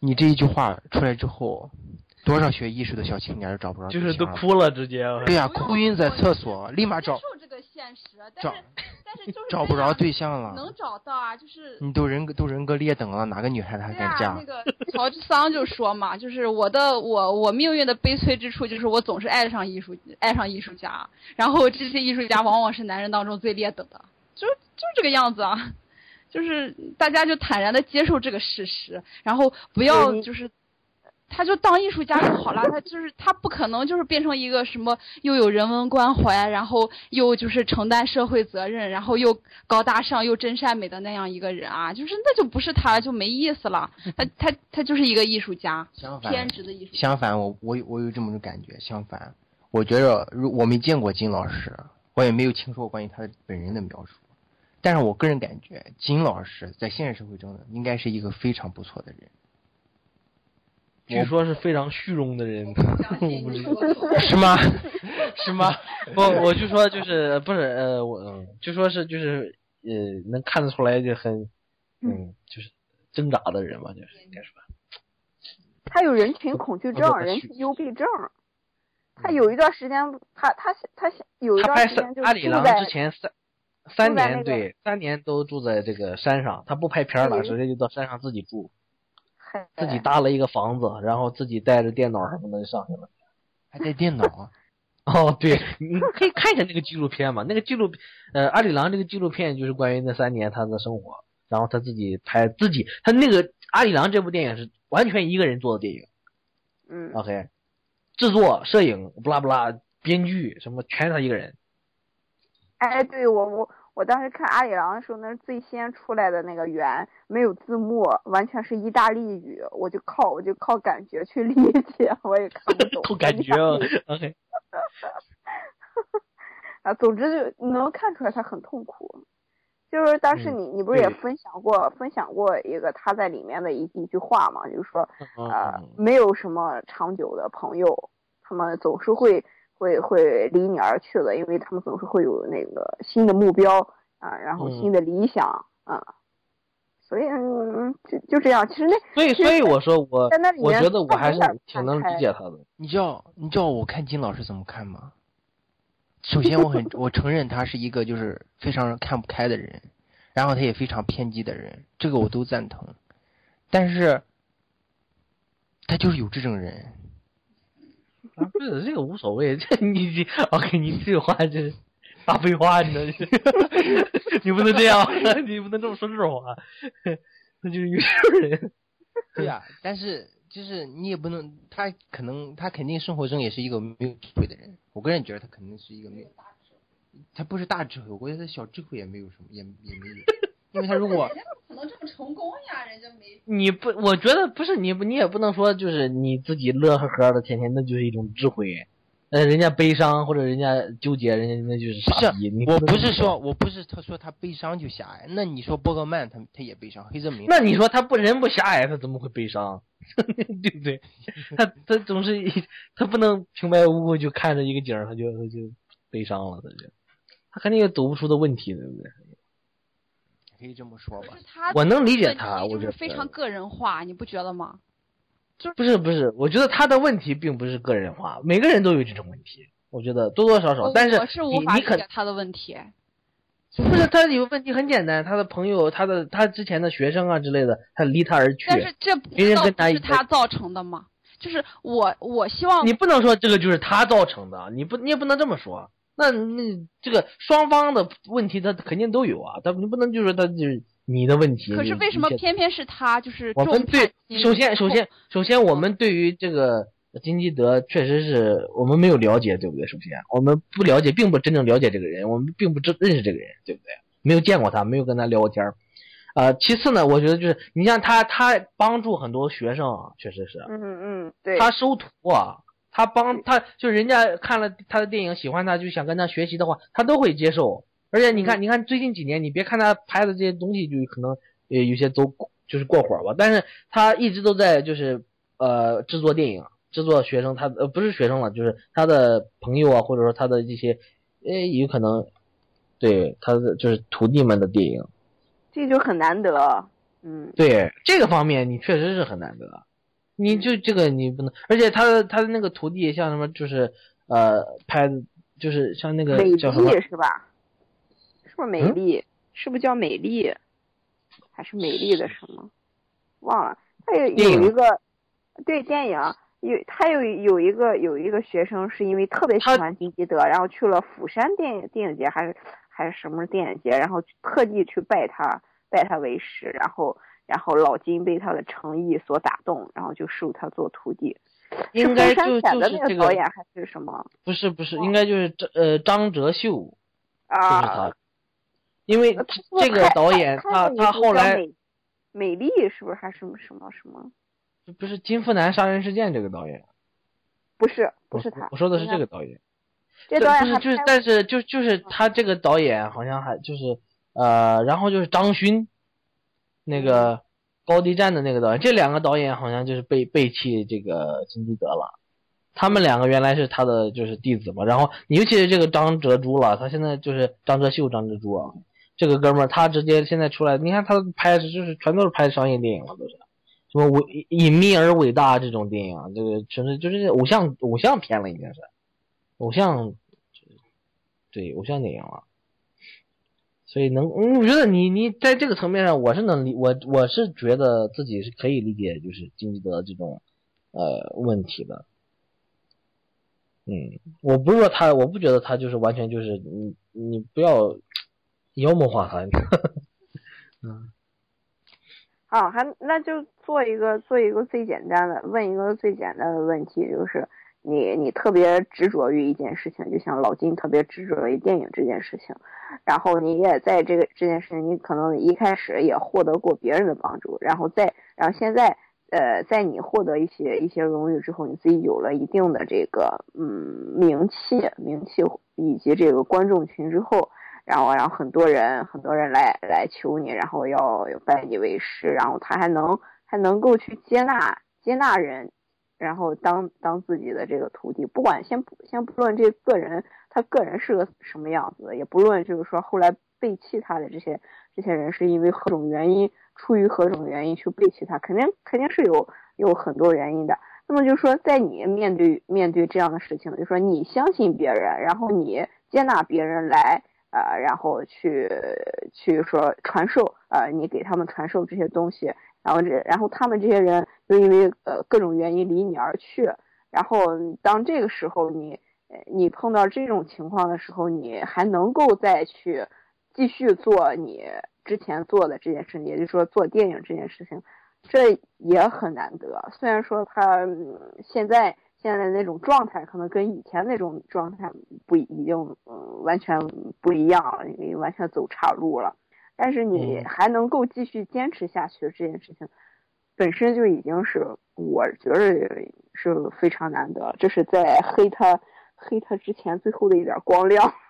你这一句话出来之后，多少学艺术的小青年都找不着就是都哭了，直接。对呀、哭晕在厕所，立马找这个现实，但是但是就是找不着对象了能。找到啊，就是你都人格都人格劣等了，哪个女孩子还敢嫁那？个乔治桑就说嘛，就是我的我我命运的悲催之处，就是我总是爱上艺术爱上艺术家，然后这些艺术家往往是男人当中最劣等的，就就这个样子啊，就是大家就坦然的接受这个事实，然后不要就是。他就当艺术家就好了，他就是他不可能就是变成一个什么又有人文关怀，然后又就是承担社会责任，然后又高大上又真善美的那样一个人啊，就是那就不是他了，就没意思了。他他他就是一个艺术家，相反，偏执的艺术家。相反，我我有我有这么种感觉。相反，我觉着如我没见过金老师，我也没有听说过关于他本人的描述，但是我个人感觉金老师在现实社会中呢，应该是一个非常不错的人。据说是非常虚荣的人，我不知道。是吗？是吗？不，我就说就是不是呃，我嗯，就说是就是呃，能看得出来就很嗯，就是挣扎的人嘛，就是应该说。他有人群恐惧症人是群幽闭症。他有一段时间，他他他有一他拍段时间就阿里郎之前三三年对三年都住在这个山上，他不拍片了，直接就到山上自己住，嗨自己搭了一个房子，然后自己带着电脑什么的就上去了。还带电脑啊？哦，对，你可以看一下那个纪录片嘛，那个纪录，呃，阿里郎这个纪录片就是关于那三年他的生活，然后他自己拍自己，他那个阿里郎这部电影是完全一个人做的电影嗯，，OK，制作、摄影、不拉不拉，编剧什么全是他一个人。哎，对我我我当时看阿里郎的时候，那是最先出来的那个源，没有字幕，完全是意大利语，我就靠我就靠感觉去理解，我也看不懂。靠感觉啊，OK，啊，总之就能看出来他很痛苦。就是当时嗯你、你不是也分享过分享过一个他在里面的一一句话嘛，就是说嗯呃嗯没有什么长久的朋友，他们总是会会会离你而去的，因为他们总是会有那个新的目标啊、然后嗯新的理想啊、所以嗯就就这样。其实那所以所以我说我在那里我觉得我还是挺能理解他的。你知道你知道我看金老师怎么看吗？首先，我很 我承认他是一个就是非常看不开的人，然后他也非常偏激的人，这个我都赞同。但是，他就是有这种人，啊，不是这个无所谓，这你这 OK，你这话这是大废话，你知道你不能这样，你不能这么说这种话，那就是有这种人。对呀、但是就是你也不能，他可能他肯定生活中也是一个没有智慧的人。我个人觉得他肯定是一个没有，他不是大智慧，我觉得他小智慧也没有什么，也也没有，因为他如果 不可能这么成功呀，人家没。你不，我觉得不是你，你也不能说就是你自己乐呵呵的，天天那就是一种智慧。呃，人家悲伤或者人家纠结，人家那就是傻逼。你我不是说，我不是他说他悲伤就狭隘，那你说波格曼他他也悲伤，黑泽明那你说他不人不狭隘，他怎么会悲伤？对不对？他他总是一他不能平白无故就看着一个景儿，他就他就悲伤了，他就他肯定有走不出的问题，对不对？可以这么说吧我能理解他，我就是觉得非常个人化，你不觉得吗？就是不是不是，我觉得他的问题并不是个人化，每个人都有这种问题，我觉得多多少少，但是我是无法理解他的问题。不是他有问题很简单，他的朋友、他的他之前的学生啊之类的，他离他而去。但是这不是他造成的吗？就是我我希望你不能说这个就是他造成的，你不你也不能这么说。那那这个双方的问题，他肯定都有啊，他你不能就说他就是你的问题。可是为什么偏偏是他？就是我们对，首先首先首先，我们对于这个金基德确实是我们没有了解，对不对？首先，我们不了解，并不真正了解这个人，我们并不知认识这个人，对不对？没有见过他，没有跟他聊过天儿。呃，其次呢，我觉得就是你像他，他帮助很多学生啊，确实是，嗯嗯，对，他收徒啊，他帮他就人家看了他的电影，喜欢他，就想跟他学习的话，他都会接受。而且你看，你看最近几年，你别看他拍的这些东西，就可能呃有些都就是过火吧，但是他一直都在就是呃制作电影，制作学生他呃不是学生了，就是他的朋友啊，或者说他的这些呃有可能对他的就是徒弟们的电影。这就很难得。嗯，对这个方面，你确实是很难得。你就这个你不能，而且他的他的那个徒弟像什么，就是呃拍的，就是像那个美叫什么丽是吧？是不是美嗯丽？是不是叫美丽？还是美丽的什么？忘了。他有有一个对电影有他有有一个有一个学生是因为特别喜欢金基德，然后去了釜山电影电影节还是还是什么电影节，然后特地去拜他拜他为师，然后然后老金被他的诚意所打动，然后就收他做徒弟。应该就风山犬的那就是这个个导演还是什么不是不是，应该就是张呃张哲秀，就是啊他？，因为呃这这个导演他他后来美美丽是不是还是什么什么什么？不是金富南杀人事件这个导演，不是不是他，我说的是这个导演。这导演不是就是，但是就就是他这个导演好像还就是呃，然后就是张勋，那个高地站的那个导演，这两个导演好像就是背背弃这个金基德了。他们两个原来是他的就是弟子嘛，然后尤其是这个张哲洙了，他现在就是张哲秀、张哲洙啊，这个哥们儿他直接现在出来，你看他拍的就是全都是拍商业电影了，都是什么伟隐秘而伟大这种电影，这个纯粹就是偶像偶像片了，已经是偶像对偶像电影了。所以能，嗯我觉得你你在这个层面上，我是能理我我是觉得自己是可以理解，就是金基德这种呃问题的。嗯，我不是说他，我不觉得他就是完全就是你你不要妖魔化他。嗯，好，还那就做一个做一个最简单的，问一个最简单的问题，就是你你特别执着于一件事情，就像老金特别执着于电影这件事情，然后你也在这个这件事情，你可能一开始也获得过别人的帮助，然后再然后现在呃，在你获得一些一些荣誉之后，你自己有了一定的这个嗯名气名气以及这个观众群之后。然后然后很多人很多人来来求你，然后要拜你为师，然后他还能还能够去接纳接纳人，然后当当自己的这个徒弟，不管先不先不论这个人他个人是个什么样子，也不论就是说后来背弃他的这些这些人是因为何种原因，出于何种原因去背弃他，肯定肯定是有有很多原因的。那么就是说，在你面对面对这样的事情，就说你相信别人，然后你接纳别人来。呃，然后去去说传授，呃，你给他们传授这些东西，然后这然后他们这些人就因为呃各种原因离你而去，然后当这个时候你你碰到这种情况的时候，你还能够再去继续做你之前做的这件事情，也就是说做电影这件事情，这也很难得。虽然说他、嗯、现在。现在那种状态可能跟以前那种状态不已经嗯完全不一样了，因为完全走岔路了。但是你还能够继续坚持下去这件事情，本身就已经是我觉得是非常难得。这是在黑他黑他之前最后的一点光亮。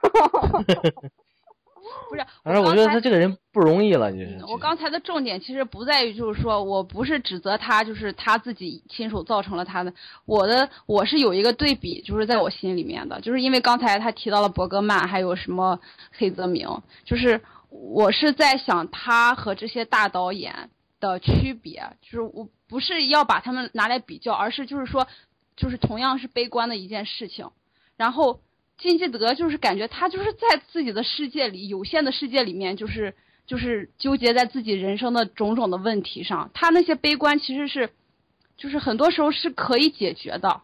不是，反正我觉得他这个人不容易了，就是。我刚才的重点其实不在于，就是说我不是指责他，就是他自己亲手造成了他的。我的我是有一个对比，就是在我心里面的，就是因为刚才他提到了伯格曼，还有什么黑泽明，就是我是在想他和这些大导演的区别，就是我不是要把他们拿来比较，而是就是说，就是同样是悲观的一件事情，然后。金基德就是感觉他就是在自己的世界里，有限的世界里面，就是就是纠结在自己人生的种种的问题上。他那些悲观其实是，就是很多时候是可以解决的，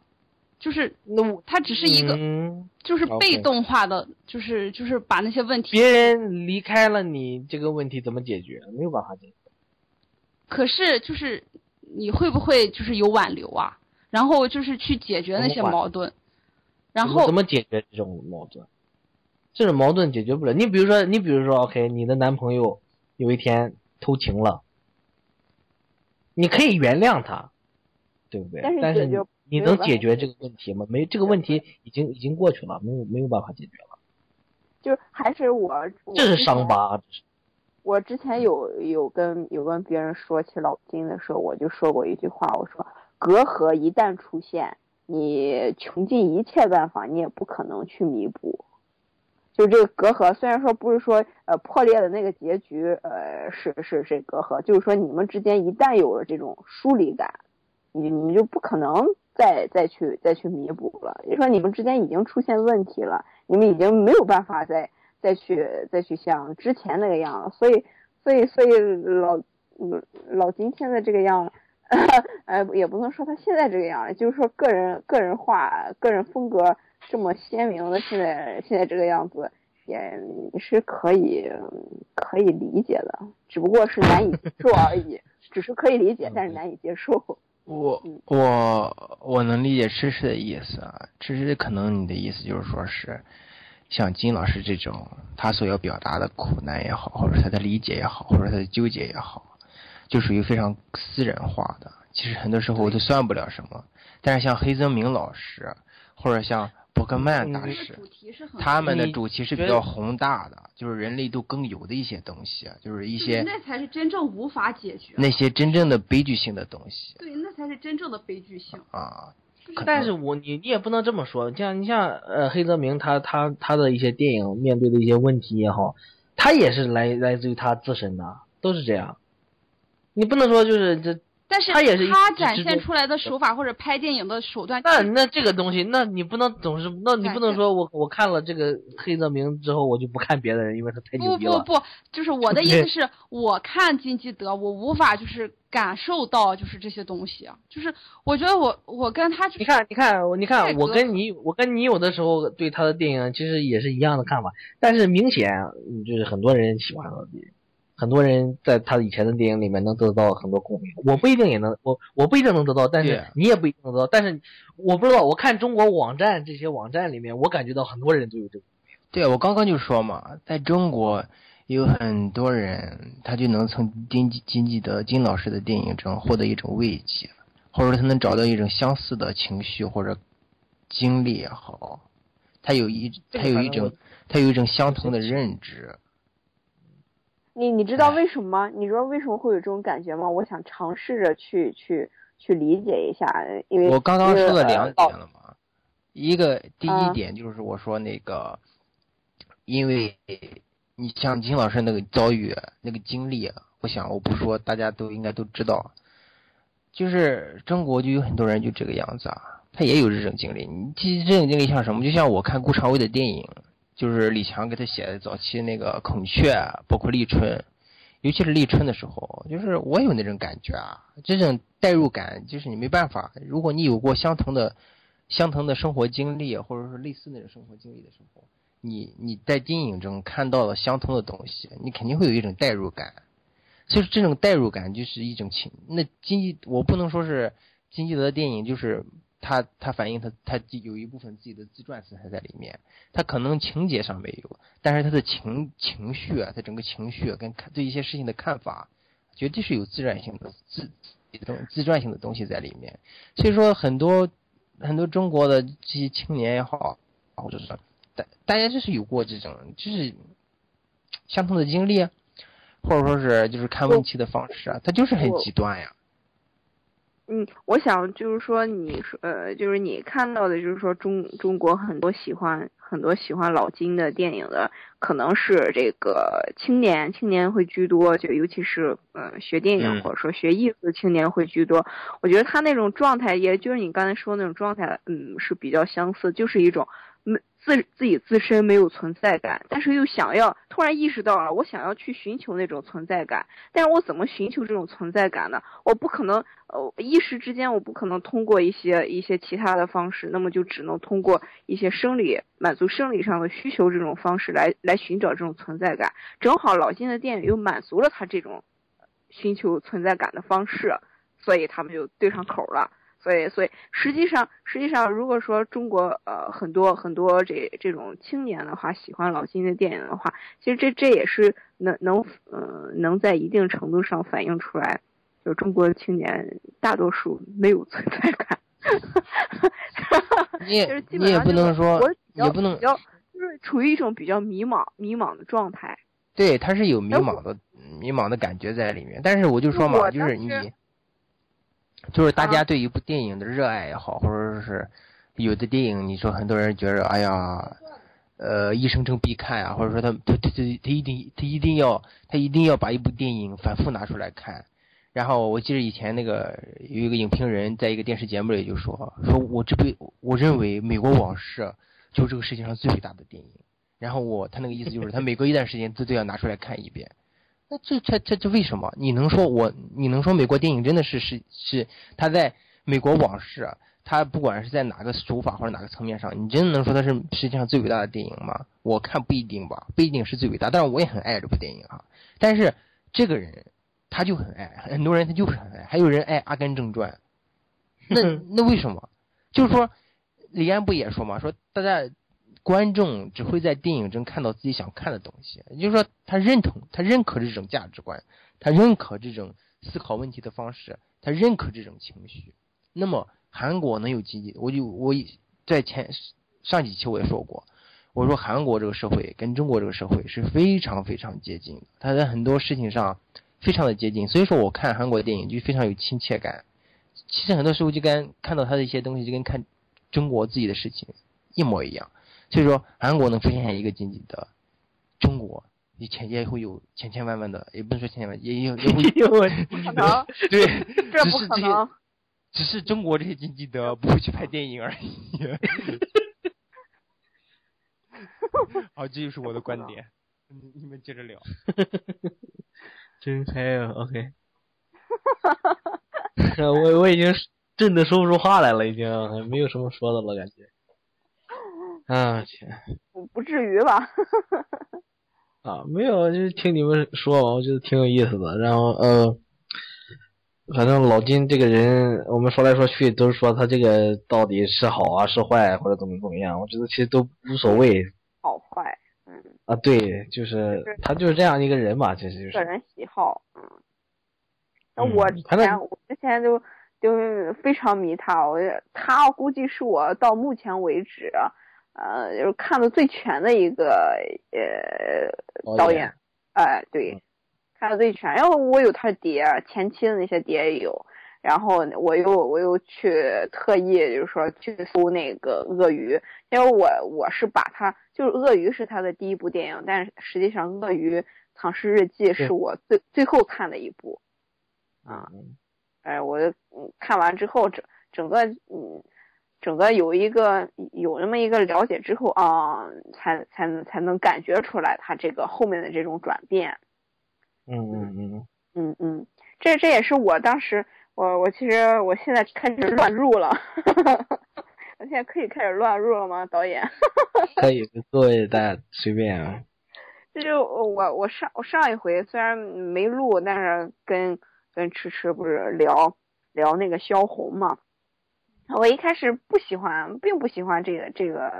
就是那我他只是一个嗯，就是被动化的，就是就是把那些问题，别人离开了你，这个问题怎么解决？没有办法解决。可是就是你会不会就是有挽留啊？然后就是去解决那些矛盾，然后怎么解决这种矛盾？这种矛盾解决不了。你比如说，你比如说，OK，你的男朋友有一天偷情了，你可以原谅他，对不对？但是你有办法能解决这个问题吗？没，这个问题已经已经过去了，没有没有办法解决了，就是还是我，我这是。伤疤。我之前有有跟有跟别人说起老金的时候，我就说过一句话，我说隔阂一旦出现，你穷尽一切办法，你也不可能去弥补。就这个隔阂，虽然说不是说呃破裂的那个结局，呃是是是隔阂，就是说你们之间一旦有了这种疏离感，你你就不可能再再去再去弥补了。也就说你们之间已经出现问题了，你们已经没有办法再再去再去像之前那个样了。所以所以所以老嗯老金现在这个样，呃也不能说他现在这个样，就是说个人个人化、个人风格这么鲜明的，现在现在这个样子。也是可以可以理解的，只不过是难以接受而已。只是可以理解，但是难以接受。我嗯我我能理解芝芝的意思啊，芝芝可能你的意思就是说是，像金老师这种，他所要表达的苦难也好，或者他的理解也好，或者他的纠结也好，就属于非常私人化的。其实很多时候我都算不了什么。但是像黑泽明老师，或者像伯格曼大嗯师，他们的主题是比较宏大的，就是人类都更有的一些东西，啊就是一些那才是真正无法解决。那些真正的悲剧性的东西对，那才是真正的悲剧性。啊。但是我你你也不能这么说，像你像呃黑泽明他他他的一些电影面对的一些问题也好，他也是来来自于他自身的，都是这样。你不能说就是这，但是他也是他展现出来的手法或者拍电影的手段，那那这个东西，那你不能总是，那你不能说我我看了这个黑泽明之后，我就不看别的人，因为他太牛逼了。不不不，就是我的意思是，我看金基德，我无法就是感受到就是这些东西啊，就是我觉得我我跟他就你看，你看，你看，我跟你，我跟你有的时候对他的电影其实也是一样的看法，但是明显嗯就是很多人喜欢他的电影，很多人在他以前的电影里面能得到很多共鸣。我不一定也能，我我不一定能得到，但是你也不一定能得到。但是我不知道，我看中国网站这些网站里面，我感觉到很多人都有这个。对，我刚刚就说嘛，在中国有很多人，他就能从金金基德金老师的电影中获得一种慰藉，或者他能找到一种相似的情绪或者经历也好，他有一他有一种他有一种相同的认知。你你知道为什么吗？你知道为什么会有这种感觉吗？我想尝试着去去去理解一下，因为我刚刚说了两点了嘛，一个第一啊点就是我说那个，因为你像金老师那个遭遇、那个经历，啊我想我不说，大家都应该都知道，就是中国就有很多人就这个样子啊，他也有这种经历。你其实这种经历像什么？就像我看顾长卫的电影，就是李强给他写的早期那个《孔雀》，包括《立春》，尤其是立春的时候，就是我有那种感觉啊，这种代入感，就是你没办法。如果你有过相同的、相同的生活经历，或者说类似那种生活经历的时候，你你在电影中看到了相同的东西，你肯定会有一种代入感。所以这种代入感就是一种情。那经济，我不能说是金基德的电影，就是他他反映他他有一部分自己的自传色彩在里面，他可能情节上没有，但是他的情情绪啊，他整个情绪啊跟看对一些事情的看法，绝对是有自传性的自自种自传性的东西在里面。所以说很多很多中国的这些青年也好，或者是大大家就是有过这种就是相同的经历啊，或者说是就是看问题的方式啊，他就是很极端呀。嗯，我想就是说，你说呃，就是你看到的，就是说中中国很多喜欢很多喜欢老金的电影的，可能是这个青年青年会居多，就尤其是呃学电影嗯或者说学艺术的青年会居多。我觉得他那种状态，也就是你刚才说那种状态，嗯，是比较相似，就是一种没自自己自身没有存在感，但是又想要突然意识到了，我想要去寻求那种存在感，但是我怎么寻求这种存在感呢？我不可能，呃，一时之间我不可能通过一些一些其他的方式，那么就只能通过一些生理满足生理上的需求这种方式来来寻找这种存在感。正好老金的电影又满足了他这种寻求存在感的方式，所以他们就对上口了。所以，所以实际上，实际上，如果说中国呃很多很多这这种青年的话喜欢老金的电影的话，其实这这也是能能嗯能在一定程度上反映出来，就中国青年大多数没有存在感。你也你也不能说，也不能比较就是处于一种比较迷茫迷茫的状态。对，他是有迷茫的迷茫的感觉在里面，但是我就说嘛，就是你。就是大家对一部电影的热爱也好，或者说是有的电影，你说很多人觉得，哎呀，呃，一生中必看啊，或者说他他他他他一定他一定要他一定要把一部电影反复拿出来看。然后我记得以前那个有一个影评人在一个电视节目里就说，说我这部我认为《美国往事》就是这个世界上最伟大的电影。然后我他那个意思就是他每隔一段时间都都要拿出来看一遍。那这这这这为什么？你能说我？你能说美国电影真的是是是他在美国往事？他不管是在哪个手法或者哪个层面上，你真的能说他是世界上最伟大的电影吗？我看不一定吧，不一定是最伟大。但是我也很爱这部电影啊。但是这个人他就很爱，很多人他就是很爱，还有人爱《阿甘正传》。那那为什么？就是说李安不也说嘛？说大家。观众只会在电影中看到自己想看的东西，也就是说，他认同、他认可这种价值观，他认可这种思考问题的方式，他认可这种情绪。那么，韩国能有经济？我就我在前上几期我也说过，我说韩国这个社会跟中国这个社会是非常非常接近的，他在很多事情上非常的接近，所以说我看韩国的电影就非常有亲切感。其实很多时候就跟看到他的一些东西，就跟看中国自己的事情一模一样。所以说，韩国能出现一个经济的，中国以前也会有千千万万的，也不能说千千万，也有 也会有 可能，对，这不可能，只是中国这些经济的不会去拍电影而已。好，这就是我的观点，你你们接着聊。真嗨啊！OK，我我已经震得说不出话来了，已经没有什么说的了，感觉。啊天，不不至于吧？啊，没有，就是听你们说，我觉得挺有意思的。然后呃，反正老金这个人，我们说来说去都是说他这个到底是好啊是坏或者怎么怎么样，我觉得其实都无所谓。好坏，嗯。啊，对，就是他就是这样一个人嘛，其实就是。个人喜好，嗯。那我之前我之前就就非常迷他，我他估计是我到目前为止。呃，就是看的最全的一个呃导演，哎，对，看的最全。然后我有他碟，前期的那些碟也有。然后我又我又去特意就是说去搜那个鳄鱼，因为我我是把他就是鳄鱼是他的第一部电影，但是实际上鳄鱼藏尸日记是我最最后看的一部。啊，哎，我看完之后整整个嗯。整个有一个有那么一个了解之后啊，才才能才能感觉出来他这个后面的这种转变。嗯嗯嗯嗯嗯，这这也是我当时我我其实我现在开始乱入了，我现在可以开始乱入了吗，导演？可以，各位大家随便啊。这就我我上我上一回虽然没录，但是跟跟迟迟不是聊聊那个萧红嘛。我一开始不喜欢，并不喜欢这个这个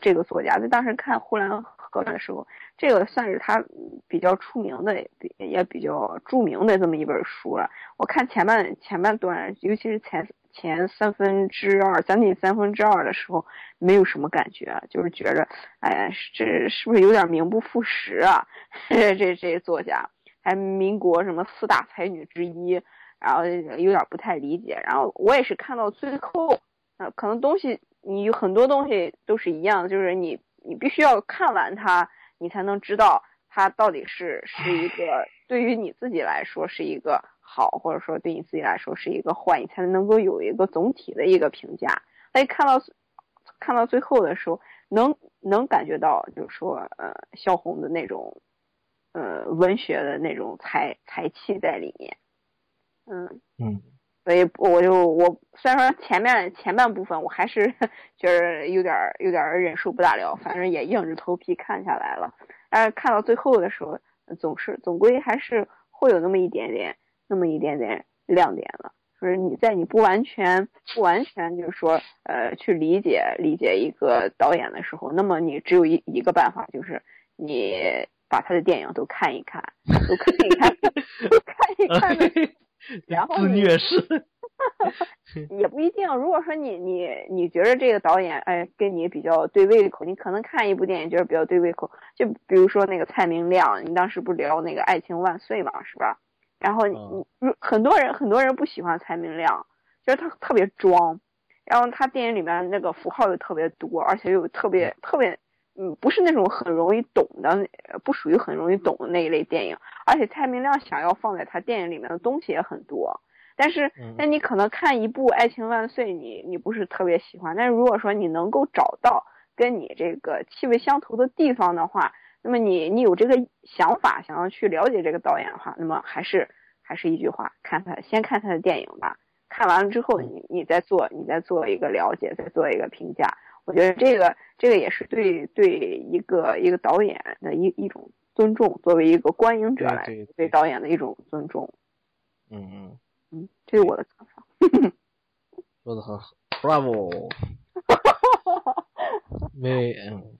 这个作家。在当时看《呼兰河传》的时候，这个算是他比较出名的，也比较著名的这么一本书了。我看前半前半段，尤其是前前三分之二、将近三分之二的时候，没有什么感觉，就是觉着，哎，这是不是有点名不副实啊？这这这作家，还民国什么四大才女之一。然后有点不太理解，然后我也是看到最后，呃，可能东西你有很多东西都是一样，就是你你必须要看完它，你才能知道它到底是是一个对于你自己来说是一个好，或者说对你自己来说是一个坏，你才能够有一个总体的一个评价。哎，看到看到最后的时候，能能感觉到，就是说，呃，萧红的那种，呃，文学的那种才才气在里面，嗯嗯所以我就我虽然说前面前半部分我还是就是有点儿有点儿忍受不大了，反正也硬着头皮看下来了，但是看到最后的时候，总是总归还是会有那么一点点那么一点点亮点的。就是你在你不完全不完全就是说呃去理解理解一个导演的时候，那么你只有一一个办法，就是你把他的电影都看一看，都看一看，都看一看的。然后自你虐式，也不一定。如果说你你你觉得这个导演哎跟你比较对胃口，你可能看一部电影觉得比较对胃口，就比如说那个蔡明亮，你当时不聊那个《爱情万岁》嘛，是吧？然后你嗯你很多人很多人不喜欢蔡明亮，觉得他特别装，然后他电影里面那个符号又特别多，而且又特别特别。嗯，不是那种很容易懂的，呃不属于很容易懂的那一类电影。而且蔡明亮想要放在他电影里面的东西也很多，但是嗯。那你可能看一部《爱情万岁》，你你不是特别喜欢，但是如果说你能够找到跟你这个气味相投的地方的话，那么你你有这个想法，想要去了解这个导演的话，那么还是还是一句话，看他先看他的电影吧，看完了之后，你你再做你再做一个了解，再做一个评价。我觉得这个这个也是对对一个一个导演的一一种尊重，作为一个观影者来对对对导演的一种尊重。嗯嗯，嗯，这是我的看法。说的很好，Bravo，没 嗯。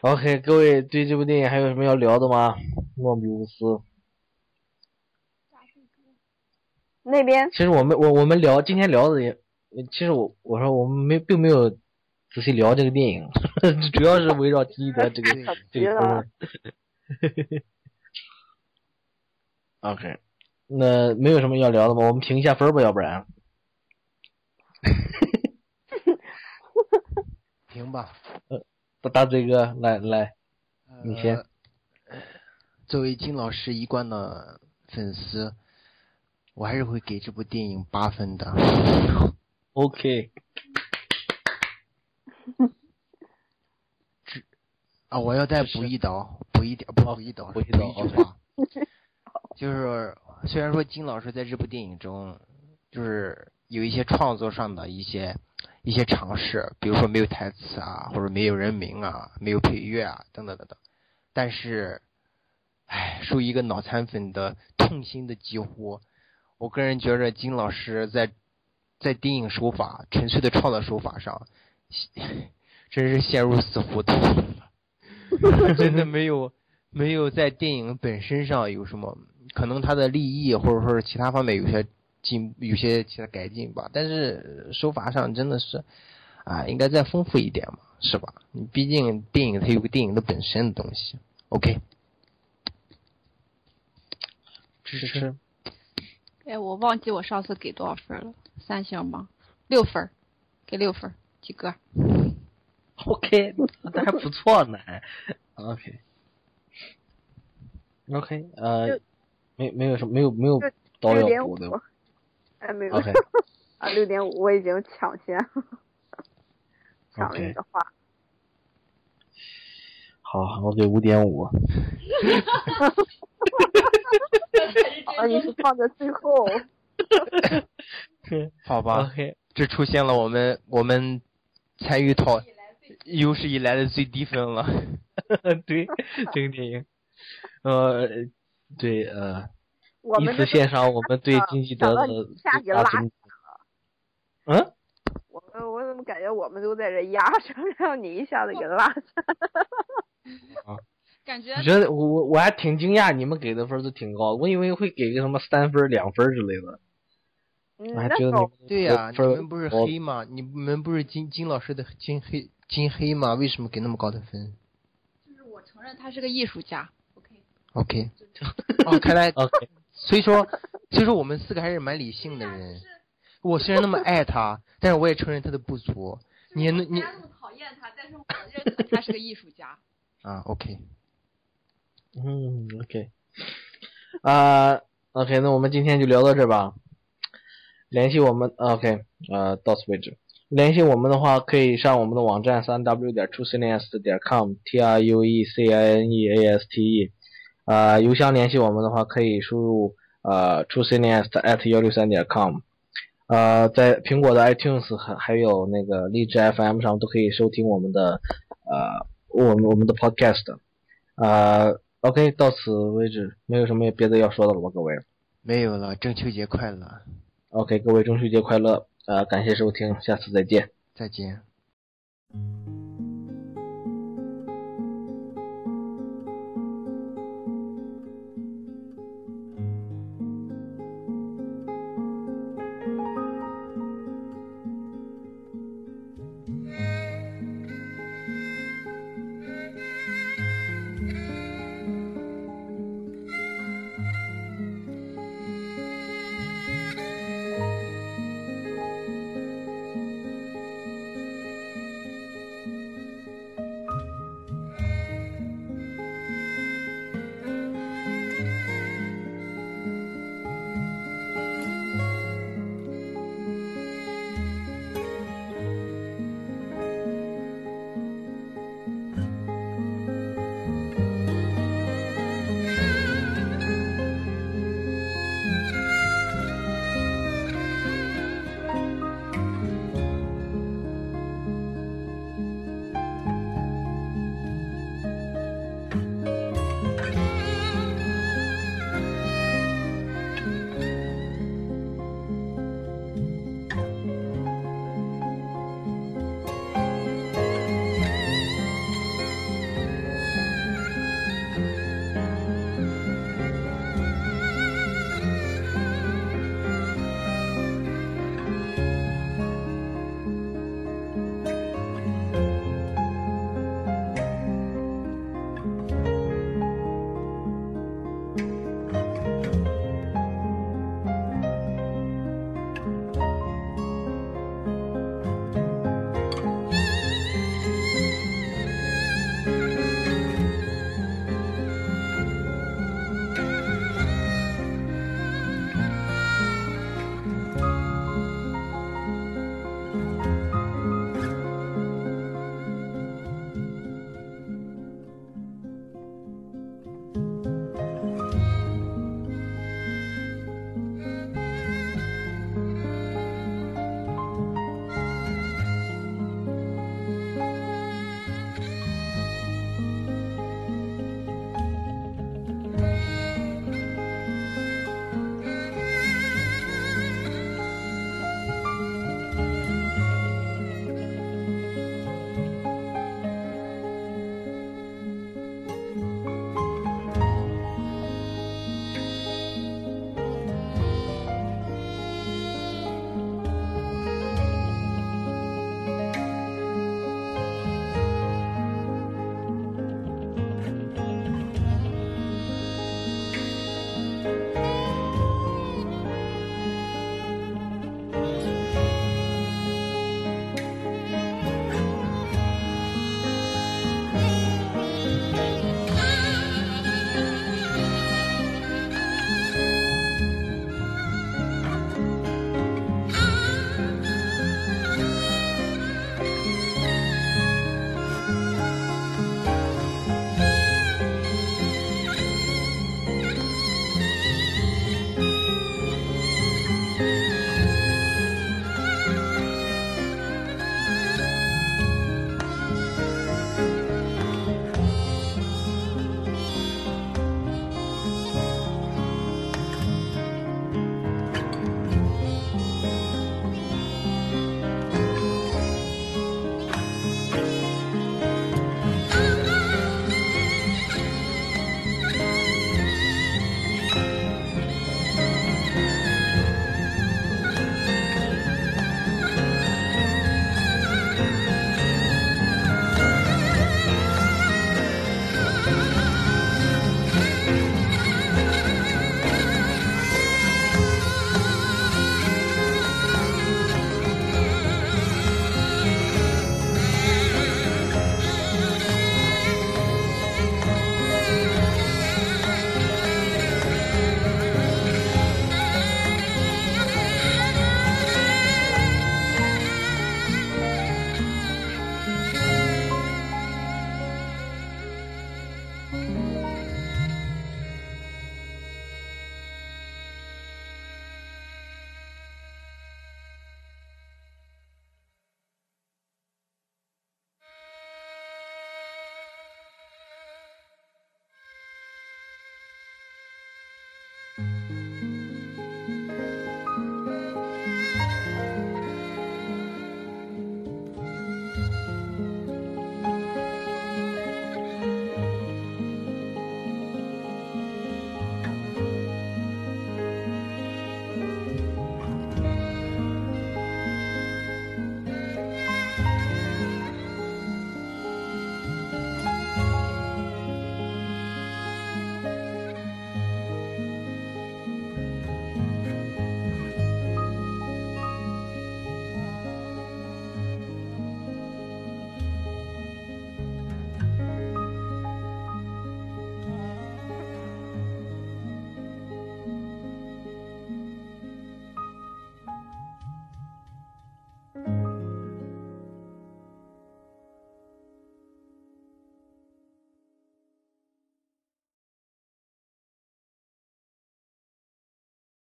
OK，各位对这部电影还有什么要聊的吗？莫比乌斯。那边其实我们我我们聊今天聊的也，其实我我说我们没并没有仔细聊这个电影，主要是围绕基德这个 这个部分。OK，那没有什么要聊的吗？我们评一下分吧，要不然。评吧。呃大嘴哥来来，你先呃。作为金老师一贯的粉丝，我还是会给这部电影八分的。OK，啊，我要再补一刀，补一点，不补一刀，补一刀一就是虽然说金老师在这部电影中，就是有一些创作上的一些一些尝试，比如说没有台词啊，或者没有人名啊，没有配乐啊，等等等等，但是，唉，属于一个脑残粉的痛心的疾呼。我个人觉着金老师在在电影手法纯粹的创作手法上，真是陷入死胡同了。真的没有没有在电影本身上有什么可能他的立意或者说是其他方面有些进有些其他改进吧，但是手法上真的是啊，应该再丰富一点嘛，是吧？你毕竟电影它有个电影的本身的东西。OK，支持。哎，我忘记我上次给多少分了，三星吗？六分儿，给六分儿，及格。OK，那还不错呢。还 OK。OK，呃，没没有什么没有没有刀六点五要补的。，哎，没有 OK 啊，六点五我已经抢先抢了你的话。好，我给五点五。啊，你是放在最后。好吧，OK，这出现了我们我们参与讨有史以来的最低分了。对，这个电影，呃，对，呃，以我们这此献上我们对啊金基德的下给拉最大尊重。嗯，我们我怎么感觉我们都在这压着，让你一下子给拉下？感觉我觉得我我我还挺惊讶，你们给的分都挺高，我以为会给个什么三分、两分之类的。嗯，我还觉得你们对呀、你们不是黑吗？你们不是金金老师的金黑金黑吗？为什么给那么高的分就是我承认他是个艺术家。OK，？OK，哦，看来 OK，所以说，所以说我们四个还是蛮理性的人。我虽然那么爱他，但是我也承认他的不足。你那么讨厌他，但是我认可他是个艺术家。啊，OK，嗯，OK，啊、o k 那我们今天就聊到这儿吧。联系我们，OK，呃，到此为止。联系我们的话，可以上我们的网站三 w 点 truecineast 点 com，t r u e c i n e a s t e，呃，邮箱联系我们的话，可以输入呃 truecineast at 幺六三点 com，呃，在苹果的 iTunes 还还有那个荔枝 FM 上都可以收听我们的呃我们我们的 podcast，呃，OK，到此为止，没有什么别的要说的了吧，各位？没有了，中秋节快乐，？OK，各位中秋节快乐，呃，感谢收听，下次再见。再见。